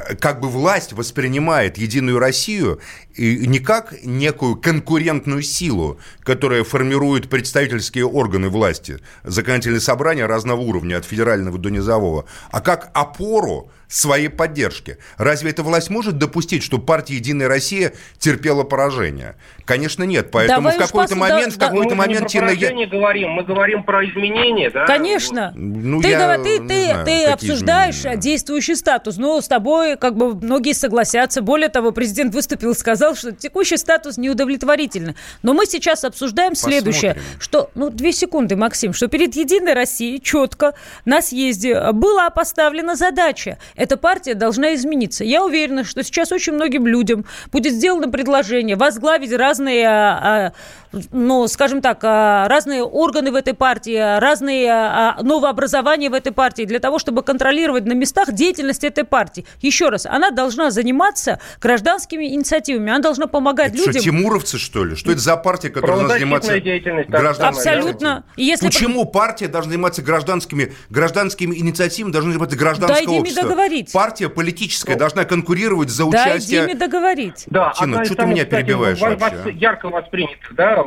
B: э, как бы власть воспринимает Единую Россию и не как некую конкурентную силу, которая формирует представительские органы власти, законодательные собрания разного уровня, от федерального до низового, а как опору, своей поддержки. Разве эта власть может допустить, что партия «Единая Россия» терпела поражение? Конечно, нет. Поэтому
C: Давай
B: в какой-то момент, в
C: да-
B: какой-то
F: мы же
B: момент...
F: не про
B: Тина, я-
F: поражение говорим, мы говорим про изменения, да?
C: Конечно.
B: Ну,
C: ты,
B: я
C: ты, ты,
B: знаю,
C: ты обсуждаешь
B: изменения.
C: действующий статус. Но с тобой как бы многие согласятся. Более того, президент выступил и сказал, что текущий статус неудовлетворительный. Но мы сейчас обсуждаем следующее.
B: Посмотрим.
C: Что, ну, две секунды, Максим, что перед Единой Россией четко на съезде была поставлена задача. Эта партия должна измениться. Я уверена, что сейчас очень многим людям будет сделано предложение возглавить разные, а, а, ну, скажем так, а, разные органы в этой партии, разные новообразования в этой партии для того, чтобы контролировать на местах деятельность этой партии. Еще раз, она должна заниматься гражданскими инициативами, она должна помогать
B: Это
C: людям.
B: что, тимуровцы, что ли? Что это за партия, которая должна заниматься
F: называемая,
C: Абсолютно. Если
B: Почему партия должна заниматься гражданскими, гражданскими инициативами, должна заниматься гражданское
C: Дайте
B: общество?
C: Договорить.
B: Партия политическая должна конкурировать за
C: Дай
B: участие...
C: Диме договорить.
F: Да,
B: Тина, чё ты меня
F: кстати,
B: перебиваешь
F: во-
B: вообще, а?
F: ярко воспринятых, да,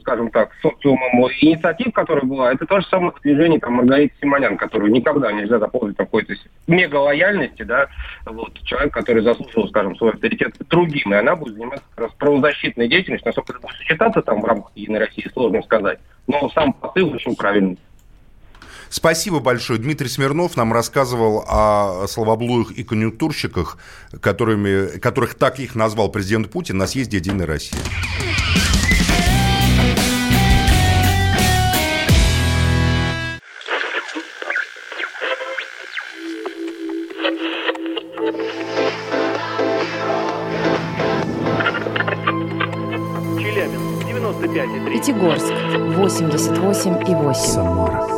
F: скажем так, социумом инициатив, которая была, это то же самое движение там, Маргариты Симонян, которую никогда нельзя запомнить какой-то мега лояльности, да, вот, человек, который заслужил, скажем, свой авторитет другим, и она будет заниматься как раз правозащитной деятельностью, насколько это будет сочетаться там в рамках Единой России, сложно сказать, но сам посыл очень правильный.
B: Спасибо большое. Дмитрий Смирнов нам рассказывал о словоблуях и конъюнктурщиках, которыми, которых так их назвал президент Путин на съезде «Единой России».
G: Челябинск, 95,3.
H: Пятигорск 88 и 8.
I: Самара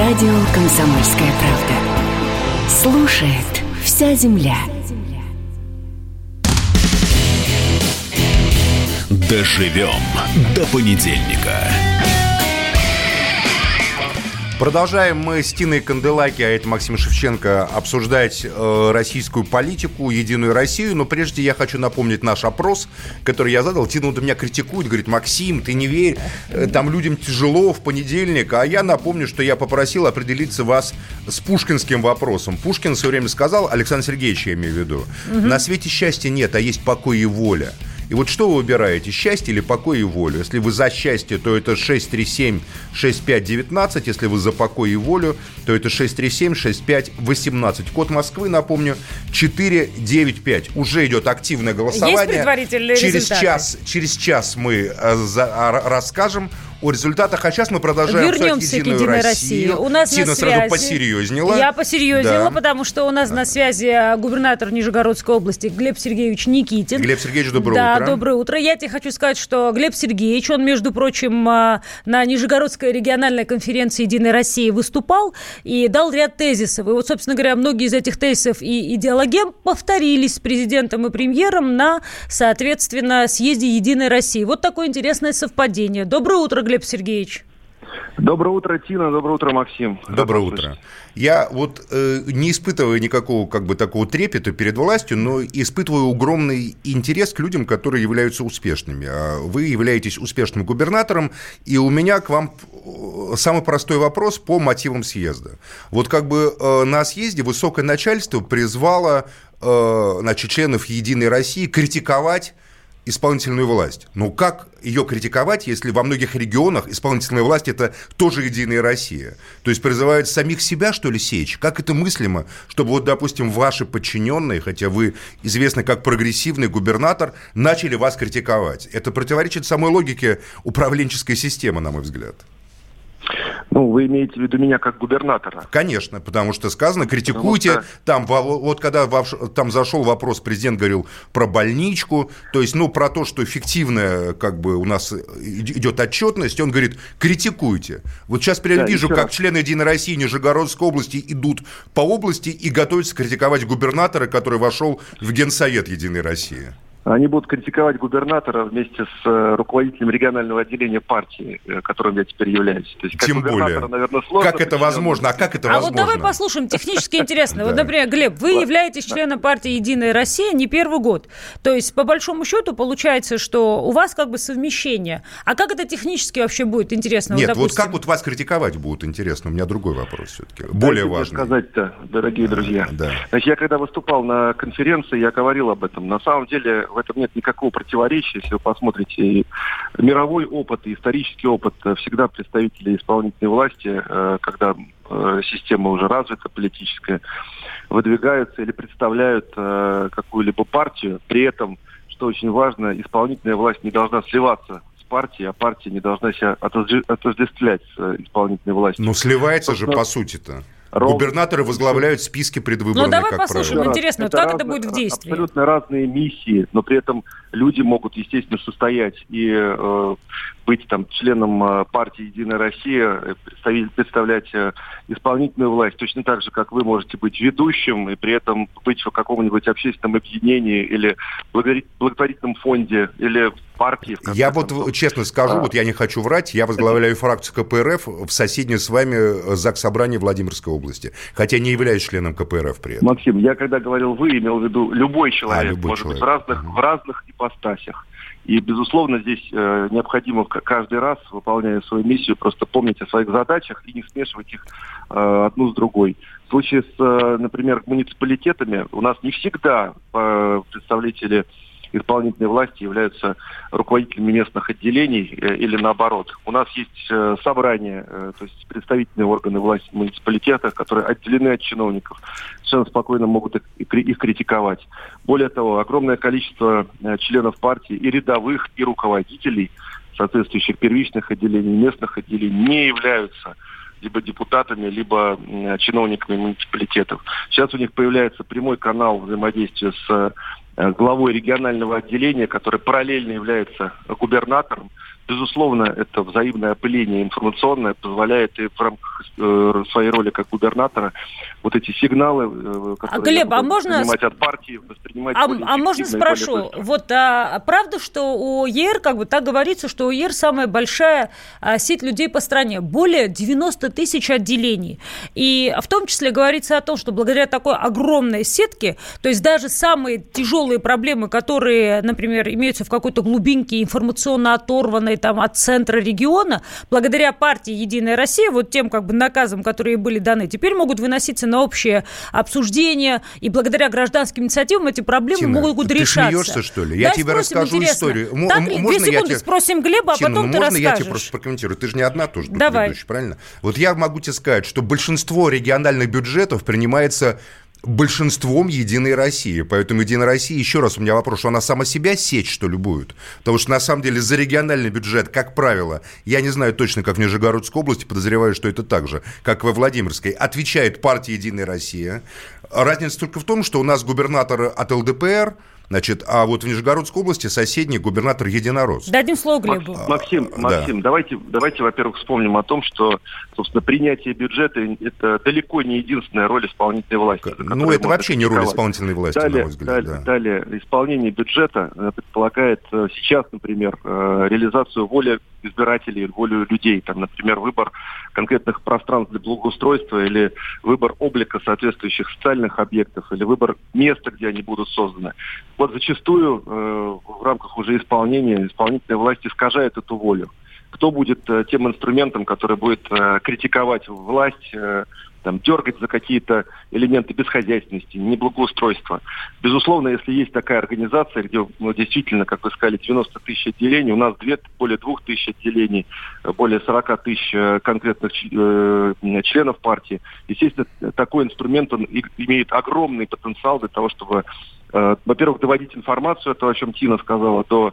H: Радио «Комсомольская правда». Слушает вся земля.
A: Доживем до понедельника.
B: Продолжаем мы с Тиной Канделаки, а это Максим Шевченко, обсуждать э, российскую политику, Единую Россию. Но прежде я хочу напомнить наш опрос, который я задал. Тина вот меня критикует, говорит, Максим, ты не верь, э, там людям тяжело в понедельник. А я напомню, что я попросил определиться вас с пушкинским вопросом. Пушкин все время сказал, Александр Сергеевич я имею в виду, на свете счастья нет, а есть покой и воля. И вот что вы выбираете, счастье или покой и волю? Если вы за счастье, то это 637-6519. Если вы за покой и волю, то это 637-6518. Код Москвы, напомню, 495. Уже идет активное голосование.
C: Есть предварительные
B: через
C: результаты?
B: час, через час мы э, а, расскажем о результатах. А сейчас мы продолжаем
C: Вернемся к Единой России. У нас
B: Тина
C: на
B: сразу
C: связи...
B: посерьезнела.
C: Я посерьезнела,
B: Да.
C: потому что у нас на связи э, губернатор Нижегородской области Глеб Сергеевич Никитин.
B: Глеб Сергеевич, доброе
C: да,
B: утро.
C: доброе утро. Я тебе хочу сказать, что Глеб Сергеевич, он, между прочим, э, на Нижегородской региональной конференции «Единой России» выступал и дал ряд тезисов. И вот, собственно говоря, многие из этих тезисов и идеологем повторились с президентом и премьером на, соответственно, съезде «Единой России». Вот такое интересное совпадение. Доброе утро, Глеб Сергеевич.
J: Доброе утро, Тина. Доброе утро, Максим.
B: Доброе утро. Я вот э, не испытываю никакого как бы такого трепета перед властью, но испытываю огромный интерес к людям, которые являются успешными. А Вы являетесь успешным губернатором, и у меня к вам э, самый простой вопрос по мотивам съезда. Вот как бы э, на съезде высокое начальство призвало э, значит, членов Единой России критиковать исполнительную власть. Ну как ее критиковать, если во многих регионах исполнительная власть это тоже Единая Россия? То есть призывают самих себя, что ли, сечь? Как это мыслимо, чтобы вот, допустим, ваши подчиненные, хотя вы известны как прогрессивный губернатор, начали вас критиковать? Это противоречит самой логике управленческой системы, на мой взгляд.
J: Ну, вы имеете в виду меня как губернатора?
B: Конечно, потому что сказано, критикуйте. Что... Там, вот когда там зашел вопрос, президент говорил про больничку, то есть, ну, про то, что эффективная, как бы, у нас идет отчетность, он говорит, критикуйте. Вот сейчас я да, вижу, как раз. члены Единой России Нижегородской области идут по области и готовятся критиковать губернатора, который вошел в Генсовет Единой России.
J: Они будут критиковать губернатора вместе с э, руководителем регионального отделения партии, э, которым я теперь являюсь.
B: То есть, как Тем более. Наверное, сложно. Как это возможно? А как это
C: а
B: возможно?
C: А вот давай послушаем, технически интересно. Вот, например, Глеб, вы являетесь членом партии «Единая Россия» не первый год. То есть, по большому счету, получается, что у вас как бы совмещение. А как это технически вообще будет? Интересно.
B: Нет, вот как вот вас критиковать будет интересно? У меня другой вопрос все-таки. Более важный.
J: сказать-то, дорогие друзья. Да. Значит, я когда выступал на конференции, я говорил об этом. На самом деле, в этом нет никакого противоречия. Если вы посмотрите мировой опыт, и исторический опыт э, всегда представители исполнительной власти, э, когда э, система уже развита, политическая, выдвигаются или представляют какую-либо партию. При этом, что очень важно, исполнительная власть не должна сливаться с партией, а партия не должна себя отождествлять с исполнительной властью.
B: Ну, сливается Собственно, же, по сути-то. Ровно. Губернаторы возглавляют списки предвыборные,
C: Ну, давай послушаем, правило. интересно, это как разные, это будет в действии?
J: Абсолютно разные миссии, но при этом люди могут, естественно, состоять и э, быть там членом э, партии «Единая Россия», э, представлять э, исполнительную власть, точно так же, как вы можете быть ведущим и при этом быть в каком-нибудь общественном объединении или благотворительном фонде, или партии.
B: Я вот честно скажу, а. вот я не хочу врать, я возглавляю фракцию КПРФ в соседней с вами ЗАГС Собрания Владимирской области, хотя не являюсь членом КПРФ при этом.
J: Максим, я когда говорил «вы», имел в виду любой человек, а, любой может человек. быть в разных, uh в разных ипостасях. И, безусловно, здесь э, необходимо каждый раз, выполняя свою миссию, просто помнить о своих задачах и не смешивать их э, одну с другой. В случае с, э, например, муниципалитетами у нас не всегда э, представители исполнительной власти являются руководителями местных отделений э, или наоборот. У нас есть э, собрания, э, то есть представительные органы власти в муниципалитетах, которые отделены от чиновников, совершенно спокойно могут их, критиковать. Более того, огромное количество членов партии и рядовых, и руководителей соответствующих первичных отделений, местных отделений не являются либо депутатами, либо чиновниками муниципалитетов. Сейчас у них появляется прямой канал взаимодействия с главой регионального отделения, который параллельно является губернатором. Безусловно, это взаимное опыление информационное позволяет и в рамках э, своей роли как губернатора вот эти сигналы,
C: э, которые а, Глеб, а можно...
J: от партии, воспринимать
C: А, а можно спрошу, вот а, правда, что у ЕР, как бы так говорится, что у ЕР самая большая а, сеть людей по стране, более 90 тысяч отделений. И в том числе говорится о том, что благодаря такой огромной сетке, то есть даже самые тяжелые проблемы, которые, например, имеются в какой-то глубинке информационно оторванной там от центра региона, благодаря партии «Единая Россия», вот тем как бы наказам, которые были даны, теперь могут выноситься на общее обсуждение, и благодаря гражданским инициативам эти проблемы
B: Тина,
C: могут
B: ты
C: решаться.
B: смеешься, что ли? Я да, тебе спросим, расскажу интересно. историю.
C: Так, можно две секунды, я спросим Глеба, а Тина, потом ну, ты
B: можно
C: расскажешь.
B: я тебе просто прокомментирую? Ты же не одна тоже Давай. ведущая, правильно? Вот я могу тебе сказать, что большинство региональных бюджетов принимается большинством Единой России. Поэтому Единая Россия, еще раз у меня вопрос, что она сама себя сечь, что ли, будет? Потому что, на самом деле, за региональный бюджет, как правило, я не знаю точно, как в Нижегородской области, подозреваю, что это так же, как во Владимирской, отвечает партия Единая Россия. Разница только в том, что у нас губернатор от ЛДПР, Значит, а вот в Нижегородской области соседний губернатор единорос.
C: Дадим слово Глебу.
J: Максим, Максим, да. давайте, давайте, во-первых, вспомним о том, что, собственно, принятие бюджета – это далеко не единственная роль исполнительной власти.
B: Ну, это вообще не роль исполнительной власти,
J: далее,
B: на мой взгляд.
J: Далее, да. далее, исполнение бюджета э, предполагает э, сейчас, например, э, реализацию воли избирателей, волю людей. Там, например, выбор конкретных пространств для благоустройства или выбор облика соответствующих социальных объектов или выбор места, где они будут созданы. Вот зачастую э, в рамках уже исполнения исполнительная власть искажает эту волю. Кто будет э, тем инструментом, который будет э, критиковать власть, э, там, дергать за какие-то элементы бесхозяйственности, неблагоустройства. Безусловно, если есть такая организация, где ну, действительно, как вы сказали, 90 тысяч отделений, у нас две, более двух тысяч отделений, более 40 тысяч э, конкретных э, членов партии, естественно, такой инструмент, он имеет огромный потенциал для того, чтобы, э, во-первых, доводить информацию, то, о чем Тина сказала, до э,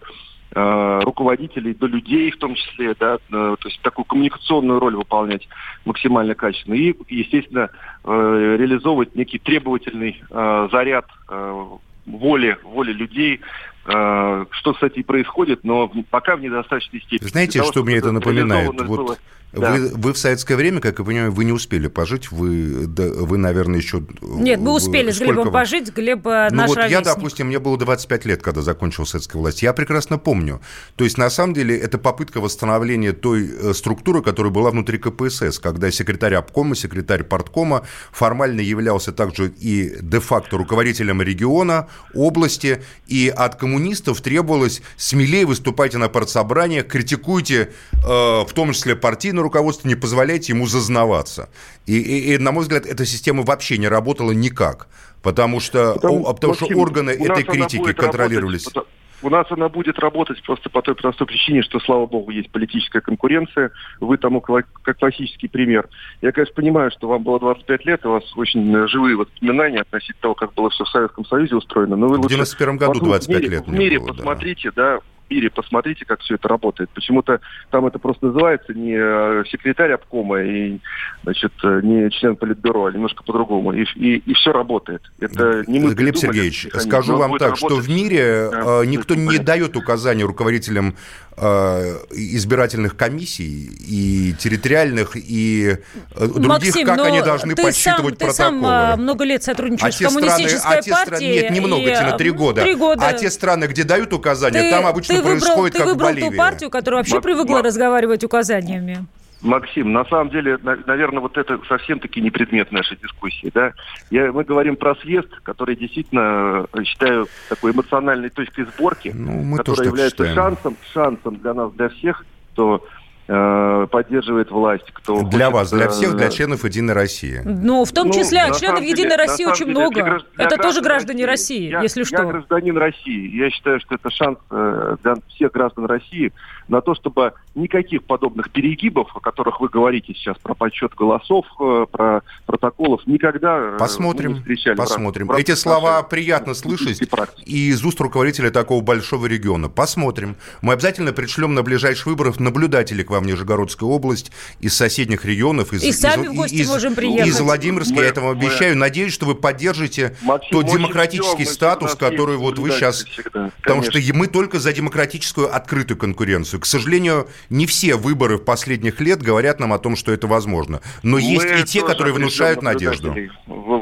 J: руководителей до людей в том числе, да, э, то есть такую коммуникационную роль выполнять максимально качественно. И, естественно, э, реализовывать некий требовательный э, заряд э, воли, воли людей, э, что, кстати, и происходит, но пока в недостаточной степени.
B: Знаете,
J: Для
B: что
J: того,
B: мне это напоминает? Вот
J: было- Да.
B: Вы, вы в советское время, как я понимаю, вы не успели пожить, вы, да, вы наверное, еще...
C: Нет, мы успели с
B: Сколько
C: Глебом
B: вам?
C: пожить. Глеб э,
B: Ну
C: наш
B: вот я, допустим, мне было 25 лет, когда закончил советская власть. Я прекрасно помню. То есть, на самом деле, это попытка восстановления той э, структуры, которая была внутри КПСС, когда секретарь обкома, секретарь парткома формально являлся также и де-факто руководителем региона, области, и от коммунистов требовалось смелее выступайте на партсобраниях, критикуйте, э, в том числе партийное руководство, не позволяйте ему зазнаваться. И, и- и, на мой взгляд, эта система вообще не работала никак. Потому что,
J: Потому,
B: о- потому что
J: Максим,
B: органы
J: у нас
B: этой критики контролировались.
J: работать, у нас она будет работать просто по той простой причине, что, слава богу, есть политическая конкуренция. Вы тому как классический пример. Я, конечно, понимаю, что вам было 25 лет, у вас очень э, живые воспоминания относительно того, как было все в Советском Союзе устроено. Но вы
B: В
J: лучше
B: 91 году
J: вокруг
B: 25
J: мире-
B: лет
J: В мире
B: было, да.
J: посмотрите, да, в мире посмотрите, как все это работает. Почему-то там это просто называется не э, секретарь обкома и, значит, э, не член политбюро, а немножко по-другому. И, и, все работает. Это не мы
B: Глеб
J: придумали
B: Сергеевич, скажу вам так, что
J: работать.
B: в мире
J: Да,
B: э, никто не
J: понятно.
B: дает указания руководителям э, избирательных комиссий и территориальных, и э, других,
C: Максим,
B: как
C: но
B: они должны
C: ты
B: подсчитывать
C: сам, Ты сам
B: протоколы.
C: много лет сотрудничаешь
B: А
C: с
B: те страны,
C: коммунистической
B: а те страны, нет, немного,
C: и,
B: Тина, три года.
C: Три года.
B: А те страны, где дают указания,
C: ты,
B: там обычно
C: ты выбрал,
B: происходит
C: ты выбрал ту партию, которая вообще
J: Мак-
C: привыкла
J: Мак-
C: разговаривать указаниями.
J: Максим, на самом деле, наверное, вот это совсем-таки не предмет нашей дискуссии. Да? Я, мы говорим про съезд, который действительно, э, считаю, такой эмоциональной точкой сборки,
B: Ну, мы так
J: является
B: считаем.
J: шансом, шансом для нас, для всех, кто э, поддерживает власть, кто
B: Для
J: хочет,
B: вас, для всех, для
J: э,
B: членов Единой России.
C: Ну, в том
J: Ну,
C: числе от членов
J: деле-
C: Единой России очень
J: деле
C: много.
J: для гражд- для
C: Это тоже
J: граждан
C: граждане России,
J: Я-
C: если
J: Я
C: что.
J: гражданин России. Я считаю, что это шанс э, для всех граждан России на то, чтобы никаких подобных перегибов, о которых вы говорите сейчас, про подсчет голосов, э, про протоколов, никогда э,
B: Посмотрим,
J: не встречали.
B: посмотрим.
J: рамках
B: Эти слова приятно слышать и из уст руководителя такого большого региона. Посмотрим. Мы обязательно пришлем на ближайших выборах наблюдателей к вам в Нижегородскую область из соседних регионов. Из,
C: И сами
B: из-
C: в гости
B: из-
C: можем приехать.
B: Из Владимирска,
J: Мы-
B: я этому
J: мы-
B: обещаю. Надеюсь, что вы поддержите
J: Максим,
B: тот демократический
J: ждем,
B: статус, который
J: есть
B: вот вы сейчас...
J: всегда,
B: Потому что мы только за демократическую открытую конкуренцию. К сожалению, не все выборы в последних лет говорят нам о том, что это возможно. Но есть
J: Мы
B: и те, которые внушают надежду.
J: наблюдателей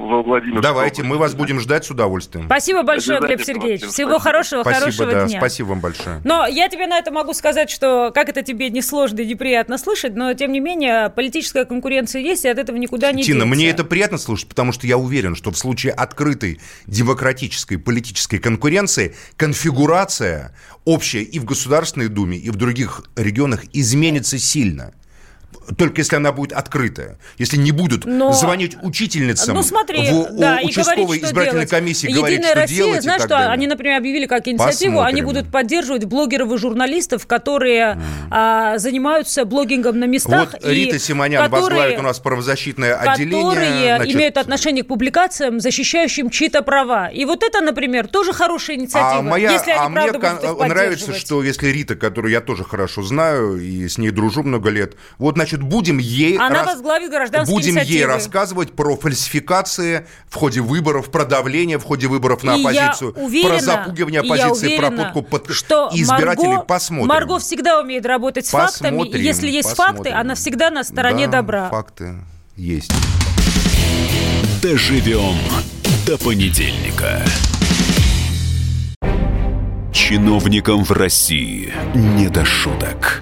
J: Во, Владимирскую
B: Давайте, мы вас будем ждать с удовольствием.
C: Спасибо большое, Глеб Сергеевич. Всего
J: спасибо.
C: хорошего,
B: Спасибо,
C: хорошего
B: да,
C: дня.
B: спасибо вам большое.
C: Но я тебе на это могу сказать, что как это тебе не сложно и неприятно слышать, но тем не менее политическая конкуренция есть, и от этого никуда не
B: Тина,
C: деться.
B: мне это приятно слушать, потому что я уверен, что в случае открытой демократической политической конкуренции конфигурация общая и в Государственной Думе, и в других регионах изменится сильно. Только если она будет открытая. Если не будут
C: Но-
B: звонить учительницам
C: Ну смотри,
B: в
C: да, и
B: участковой
C: говорить,
B: избирательной
C: делать.
B: комиссии,
C: Единая
B: говорить, что
C: Россия,
B: делать и
C: знаешь,
B: так
C: что
B: далее.
C: они, например, объявили как инициативу, они
B: Посмотрим.
C: будут поддерживать блогеров и журналистов, которые а, занимаются блогингом на местах.
B: Вот
C: и
B: Рита Симонян
C: которые-
B: возглавит у нас правозащитное отделение.
C: которые
B: значит,
C: имеют отношение к публикациям, защищающим чьи-то права. И вот это, например, тоже хорошая инициатива,
B: А, моя,
C: если они
B: а мне
C: правда их
B: нравится, что если Рита, которую я тоже хорошо знаю и с ней дружу много лет, вот, значит, будем ей...
C: Она
B: рас-
C: возглавит гражданские
B: Будем ей
C: инициативы.
B: рассказывать про фальсификации в ходе выборов, про давление в ходе выборов на
C: И я
B: оппозицию,
C: уверена,
B: про запугивание оппозиции, про
C: уверена,
B: подкуп под...
C: что
B: избирателей.
C: Марго,
B: Посмотрим.
C: Марго всегда умеет работать с фактами, и
B: Посмотрим,
C: если есть
B: посмотрим.
C: факты, она всегда на стороне
B: Да,
C: добра.
B: факты есть.
A: Доживем до понедельника. Чиновникам в России не до шуток.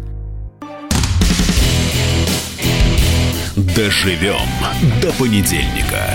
A: Доживем до понедельника.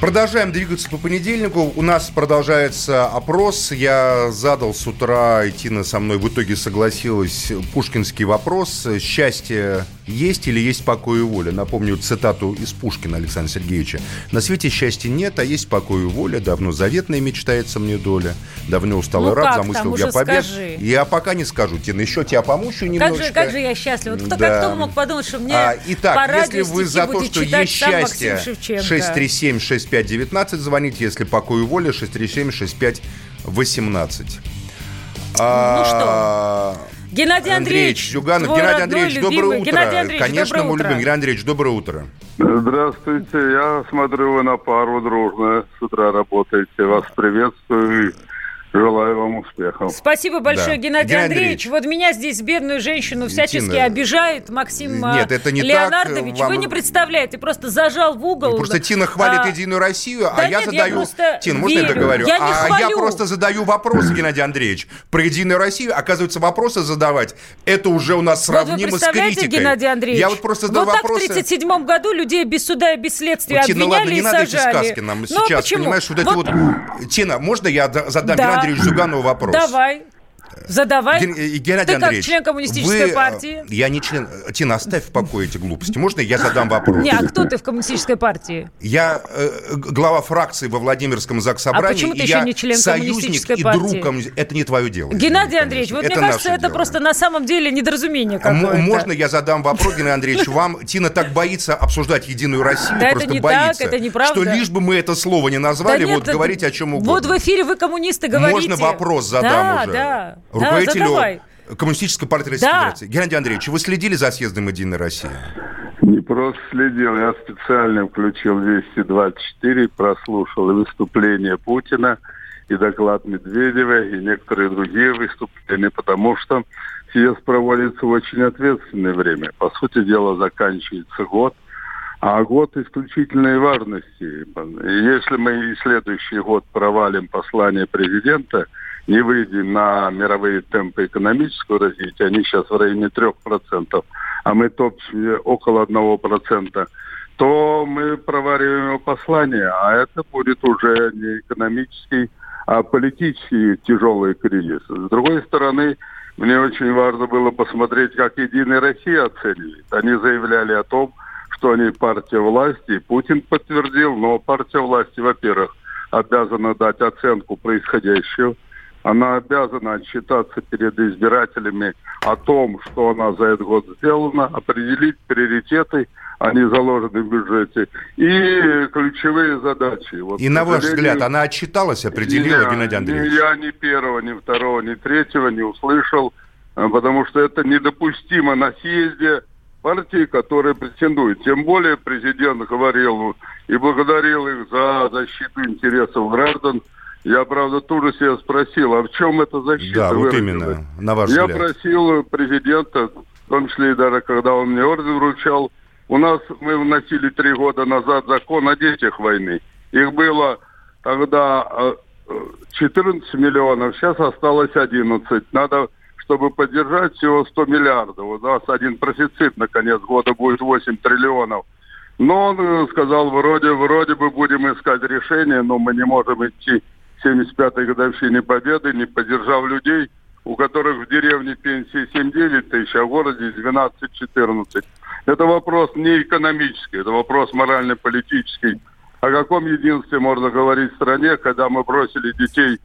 B: Продолжаем двигаться по понедельнику. У нас продолжается опрос. Я задал с утра, и Тина со мной в итоге согласилась, пушкинский вопрос. Счастье есть или есть покой и воля? Напомню цитату из Пушкина Александра Сергеевича. На свете счастья нет, а есть покой и воля. Давно заветная мечтается мне доля. Давно устал
C: Ну
B: раб,
C: как
B: замыслил я побед.
C: скажи.
B: Я пока не скажу, Тина. Еще тебя помучу
C: Как
B: немножечко.
C: же, как же я счастлива. Вот кто,
B: Да.
C: как кто мог подумать, что мне
B: А, итак,
C: по
B: если вы за то, что есть счастье,
C: Максим Шевченко.
B: 637-6519 звоните, если покой и воля, 637-6518.
C: Ну что, Геннадий Андреевич,
B: Зюганов.
C: твой
B: Геннадий Андреевич,
C: любимый.
B: доброе утро.
C: Геннадий Андреевич,
B: Конечно,
C: доброе
B: мы
C: утро.
B: любим. Геннадий Андреевич, доброе утро.
K: Здравствуйте, я смотрю, вы на пару дружно с утра работаете. Вас приветствую желаю вам успехов.
C: Спасибо большое,
B: Да.
C: Геннадий,
B: Геннадий
C: Андреевич. Вот меня здесь, бедную женщину, всячески
B: Тина,
C: обижает Максим
B: нет,
C: а,
B: это не так,
C: Леонардович.
B: вам-
C: Вы не представляете, просто зажал в угол.
B: Просто Тина хвалит
C: А,
B: Единую Россию, а
C: да
B: я
C: нет, я
B: задаю...
C: просто
B: Тина, можно я
C: верю.
B: договорю?
C: Я не
B: а я
C: хвалю.
B: просто задаю вопросы, Геннадий Андреевич. Про Единую Россию, оказывается, вопросы задавать, это уже у нас
C: Вот вы
B: сравнимо с
C: представляете,
B: критикой.
C: Gennady Андреевич?
B: Я вот просто задаю
C: вот так
B: вопросы...
C: в 1937 году людей без суда и без следствия
B: Ну, Тина,
C: обвиняли
B: ладно, не
C: и
B: надо эти
C: сажали.
B: сказки нам
C: Ну,
B: сейчас,
C: почему?
B: понимаешь, вот, это вот... Тина, можно я задам
C: Да.
B: Геннадию Андреевичу Зюганову вопрос?
C: Давай. Задавай.
B: Ген- э, Геннадий
C: Ты как
B: Андреевич,
C: член коммунистической
B: вы, э,
C: партии?
B: Я не член. Тина, оставь в покое эти глупости. Можно я задам вопрос?
C: Не, а кто ты в коммунистической партии?
B: Я э, глава фракции во Владимирском Заксобрании.
C: А почему ты
B: и
C: еще не член коммунистической
B: и
C: партии?
B: друг коммуни- Это не твое дело.
C: Геннадий Андреевич, вот
B: Это
C: мне кажется, это
B: дело.
C: просто на самом деле недоразумение какое-то.
B: Можно я задам вопрос, Геннадий Андреевич, вам? Тина так боится обсуждать Единую Россию,
C: Да это
B: просто
C: не
B: боится.
C: так, это неправда.
B: Что лишь бы мы это слово не назвали,
C: Да нет,
B: вот говорите о чем угодно.
C: Вот в эфире вы коммунисты говорите.
B: Можно вопрос задам
C: да,
B: уже?
C: Да, да,
B: Руководителю
C: задавай.
B: Коммунистической партии Российской
C: Да.
B: Федерации. Геннадий Андреевич, вы следили за съездом Единой России?
K: Не просто следил, я специально включил 224, прослушал и выступление Путина, и доклад Медведева, и некоторые другие выступления, потому что съезд проводится в очень ответственное время. По сути дела, заканчивается год, а год исключительной важности. И если мы и следующий год провалим послание президента, не выйдем на мировые темпы экономического развития, они сейчас в районе 3%, а мы топчем около 1%, то мы провариваем его послание, а это будет уже не экономический, а политический тяжелый кризис. С другой стороны, мне очень важно было посмотреть, как Единая Россия оценивает. Они заявляли о том, что они партия власти, Путин подтвердил, но партия власти, во-первых, обязана дать оценку происходящего, она обязана отчитаться перед избирателями о том, что она за этот год сделана, определить приоритеты, они заложены в бюджете, и ключевые задачи. Вот,
B: И на ваш взгляд, она отчиталась, определила,
K: я-
B: Геннадий Андреевич?
K: Я ни первого, ни второго, ни третьего не услышал, а, потому что это недопустимо на съезде партии, которые претендуют. Тем более президент говорил и благодарил их за защиту интересов граждан. Я, правда, тоже себя спросил, а в чем эта защита
B: Да, вот именно, на ваш
K: Я
B: взгляд.
K: просил президента, в том числе и даже когда он мне орден вручал, у нас мы вносили три года назад закон о детях войны. Их было тогда э, э, 14 миллионов, сейчас осталось 11. Надо, чтобы поддержать всего 100 миллиардов. У нас один профицит на конец года будет 8 триллионов. Но он э, сказал, вроде, вроде бы будем искать решение, но мы не можем идти 75-й годовщине Победы, не поддержав людей, у которых в деревне пенсии 7-9 тысяч, а в городе 12-14. Это вопрос не экономический, это вопрос морально-политический. О каком единстве можно говорить в стране, когда мы бросили детей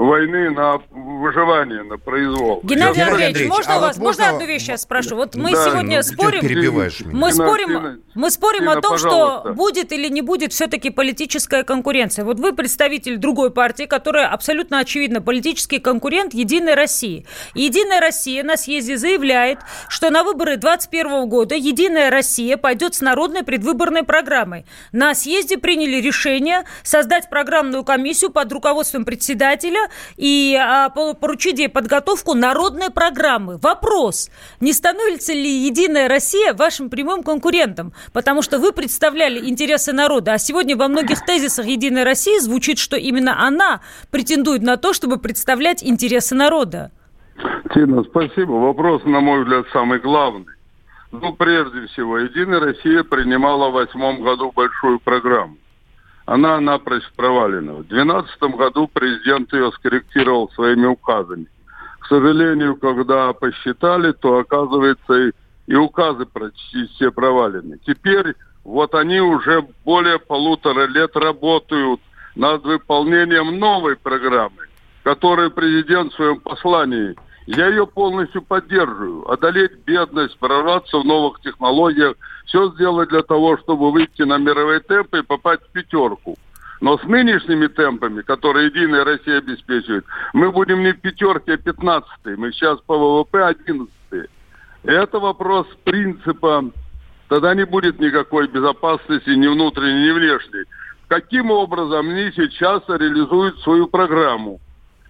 K: войны на выживание, на произвол?
C: Геннадий Андреевич, можно
K: а
C: вас,
K: вот
C: можно одну вещь сейчас спрошу? Вот мы
K: Да,
C: сегодня
K: ну,
C: спорим,
K: перебиваешь меня.
C: мы спорим,
K: Тина,
C: мы спорим
K: Тина,
C: о том,
K: пожалуйста.
C: что будет или не будет все-таки политическая конкуренция. Вот вы представитель другой партии, которая абсолютно очевидно политический конкурент Единой России. И Единая Россия на съезде заявляет, что на выборы 2021 года Единая Россия пойдет с народной предвыборной программой. На съезде приняли решение создать программную комиссию под руководством председателя и а, поручить ей подготовку народной программы. Вопрос, не становится ли Единая Россия вашим прямым конкурентом? Потому что вы представляли интересы народа, а сегодня во многих тезисах Единой России звучит, что именно она претендует на то, чтобы представлять интересы народа.
K: Тина, спасибо. Вопрос, на мой взгляд, самый главный. Ну, прежде всего, Единая Россия принимала в восьмом году большую программу. Она напрочь провалена. В 2012 году президент ее скорректировал своими указами. К сожалению, когда посчитали, то, оказывается, и, и указы почти все провалены. Теперь вот они уже более полутора лет работают над выполнением новой программы, которую президент в своем послании – я ее полностью поддерживаю. Одолеть бедность, прорваться в новых технологиях, все сделать для того, чтобы выйти на мировые темпы и попасть в пятерку. Но с нынешними темпами, которые Единая Россия обеспечивает, мы будем не в пятерке, а пятнадцатые. Мы сейчас по ВВП одиннадцатые. Это вопрос принципа. Тогда не будет никакой безопасности ни внутренней, ни внешней. Каким образом они сейчас реализуют свою программу?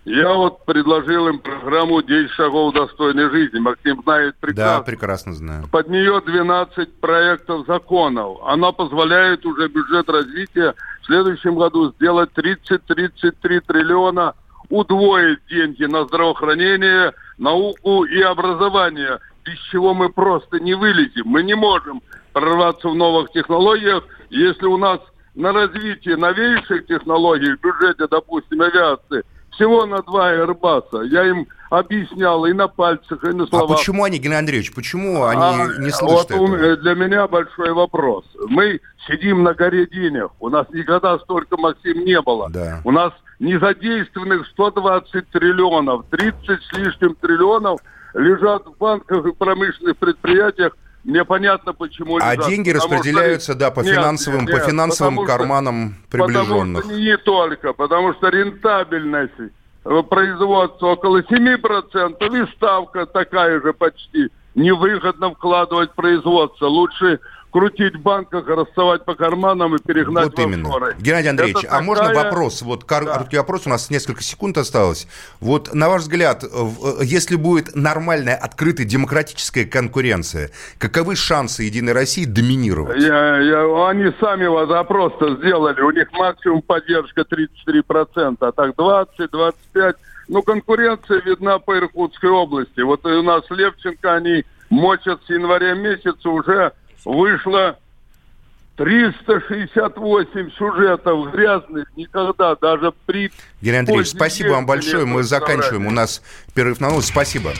K: Я вот предложил им программу «10 шагов достойной жизни». Максим знает прекрасно.
B: Да, прекрасно знаю.
K: Под нее 12 проектов законов. Она позволяет уже бюджет развития в следующем году сделать 30-33 триллиона, удвоить деньги на здравоохранение, науку и образование, без чего мы просто не вылезем. Мы не можем прорваться в новых технологиях, если у нас на развитие новейших технологий в бюджете, допустим, авиации – всего на два Airbus. Я им объяснял и на пальцах, и на словах.
B: А почему они, Геннадий Андреевич, почему они а, не слышат вот этого?
K: Для меня большой вопрос. Мы сидим на горе денег. У нас никогда столько, Максим, не было. Да. У нас незадействованных 120 триллионов, 30 с лишним триллионов лежат в банках и промышленных предприятиях мне понятно, почему
B: А лежат, деньги распределяются, что... да, по нет, финансовым, нет, по финансовым карманам что, приближенных.
K: Потому что не только, потому что рентабельность производства около 7%, и ставка такая же почти. Невыгодно вкладывать в производство. Лучше крутить в банках, рассовать по карманам и перегнать
B: вот в именно. Офшоры. Геннадий Андреевич, Это а такая... можно вопрос? Вот короткий да. вопрос, у нас несколько секунд осталось. Вот на ваш взгляд, если будет нормальная, открытая, демократическая конкуренция, каковы шансы Единой России доминировать?
K: Я, я, они сами запрос-то сделали, у них максимум поддержка 33%, а так 20-25%. Ну, конкуренция видна по Иркутской области. Вот у нас Левченко, они мочат с января месяца уже вышло 368 сюжетов грязных никогда, даже при...
B: Геннадий Андреевич, спасибо вам большое. Мы заканчиваем. У нас перерыв на новость. Спасибо.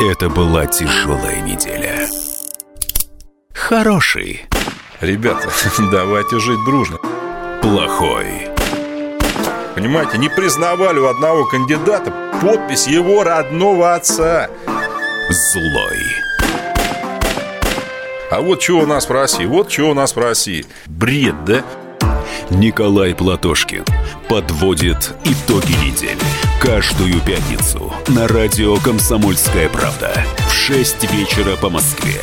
B: Это была тяжелая неделя. Хороший.
L: Ребята, давайте жить дружно
B: плохой.
L: Понимаете, не признавали у одного кандидата подпись его родного отца.
B: Злой.
L: А вот что у нас в России, вот что у нас в России. Бред, да?
B: Николай Платошкин подводит итоги недели. Каждую пятницу на радио «Комсомольская правда» в 6 вечера по Москве.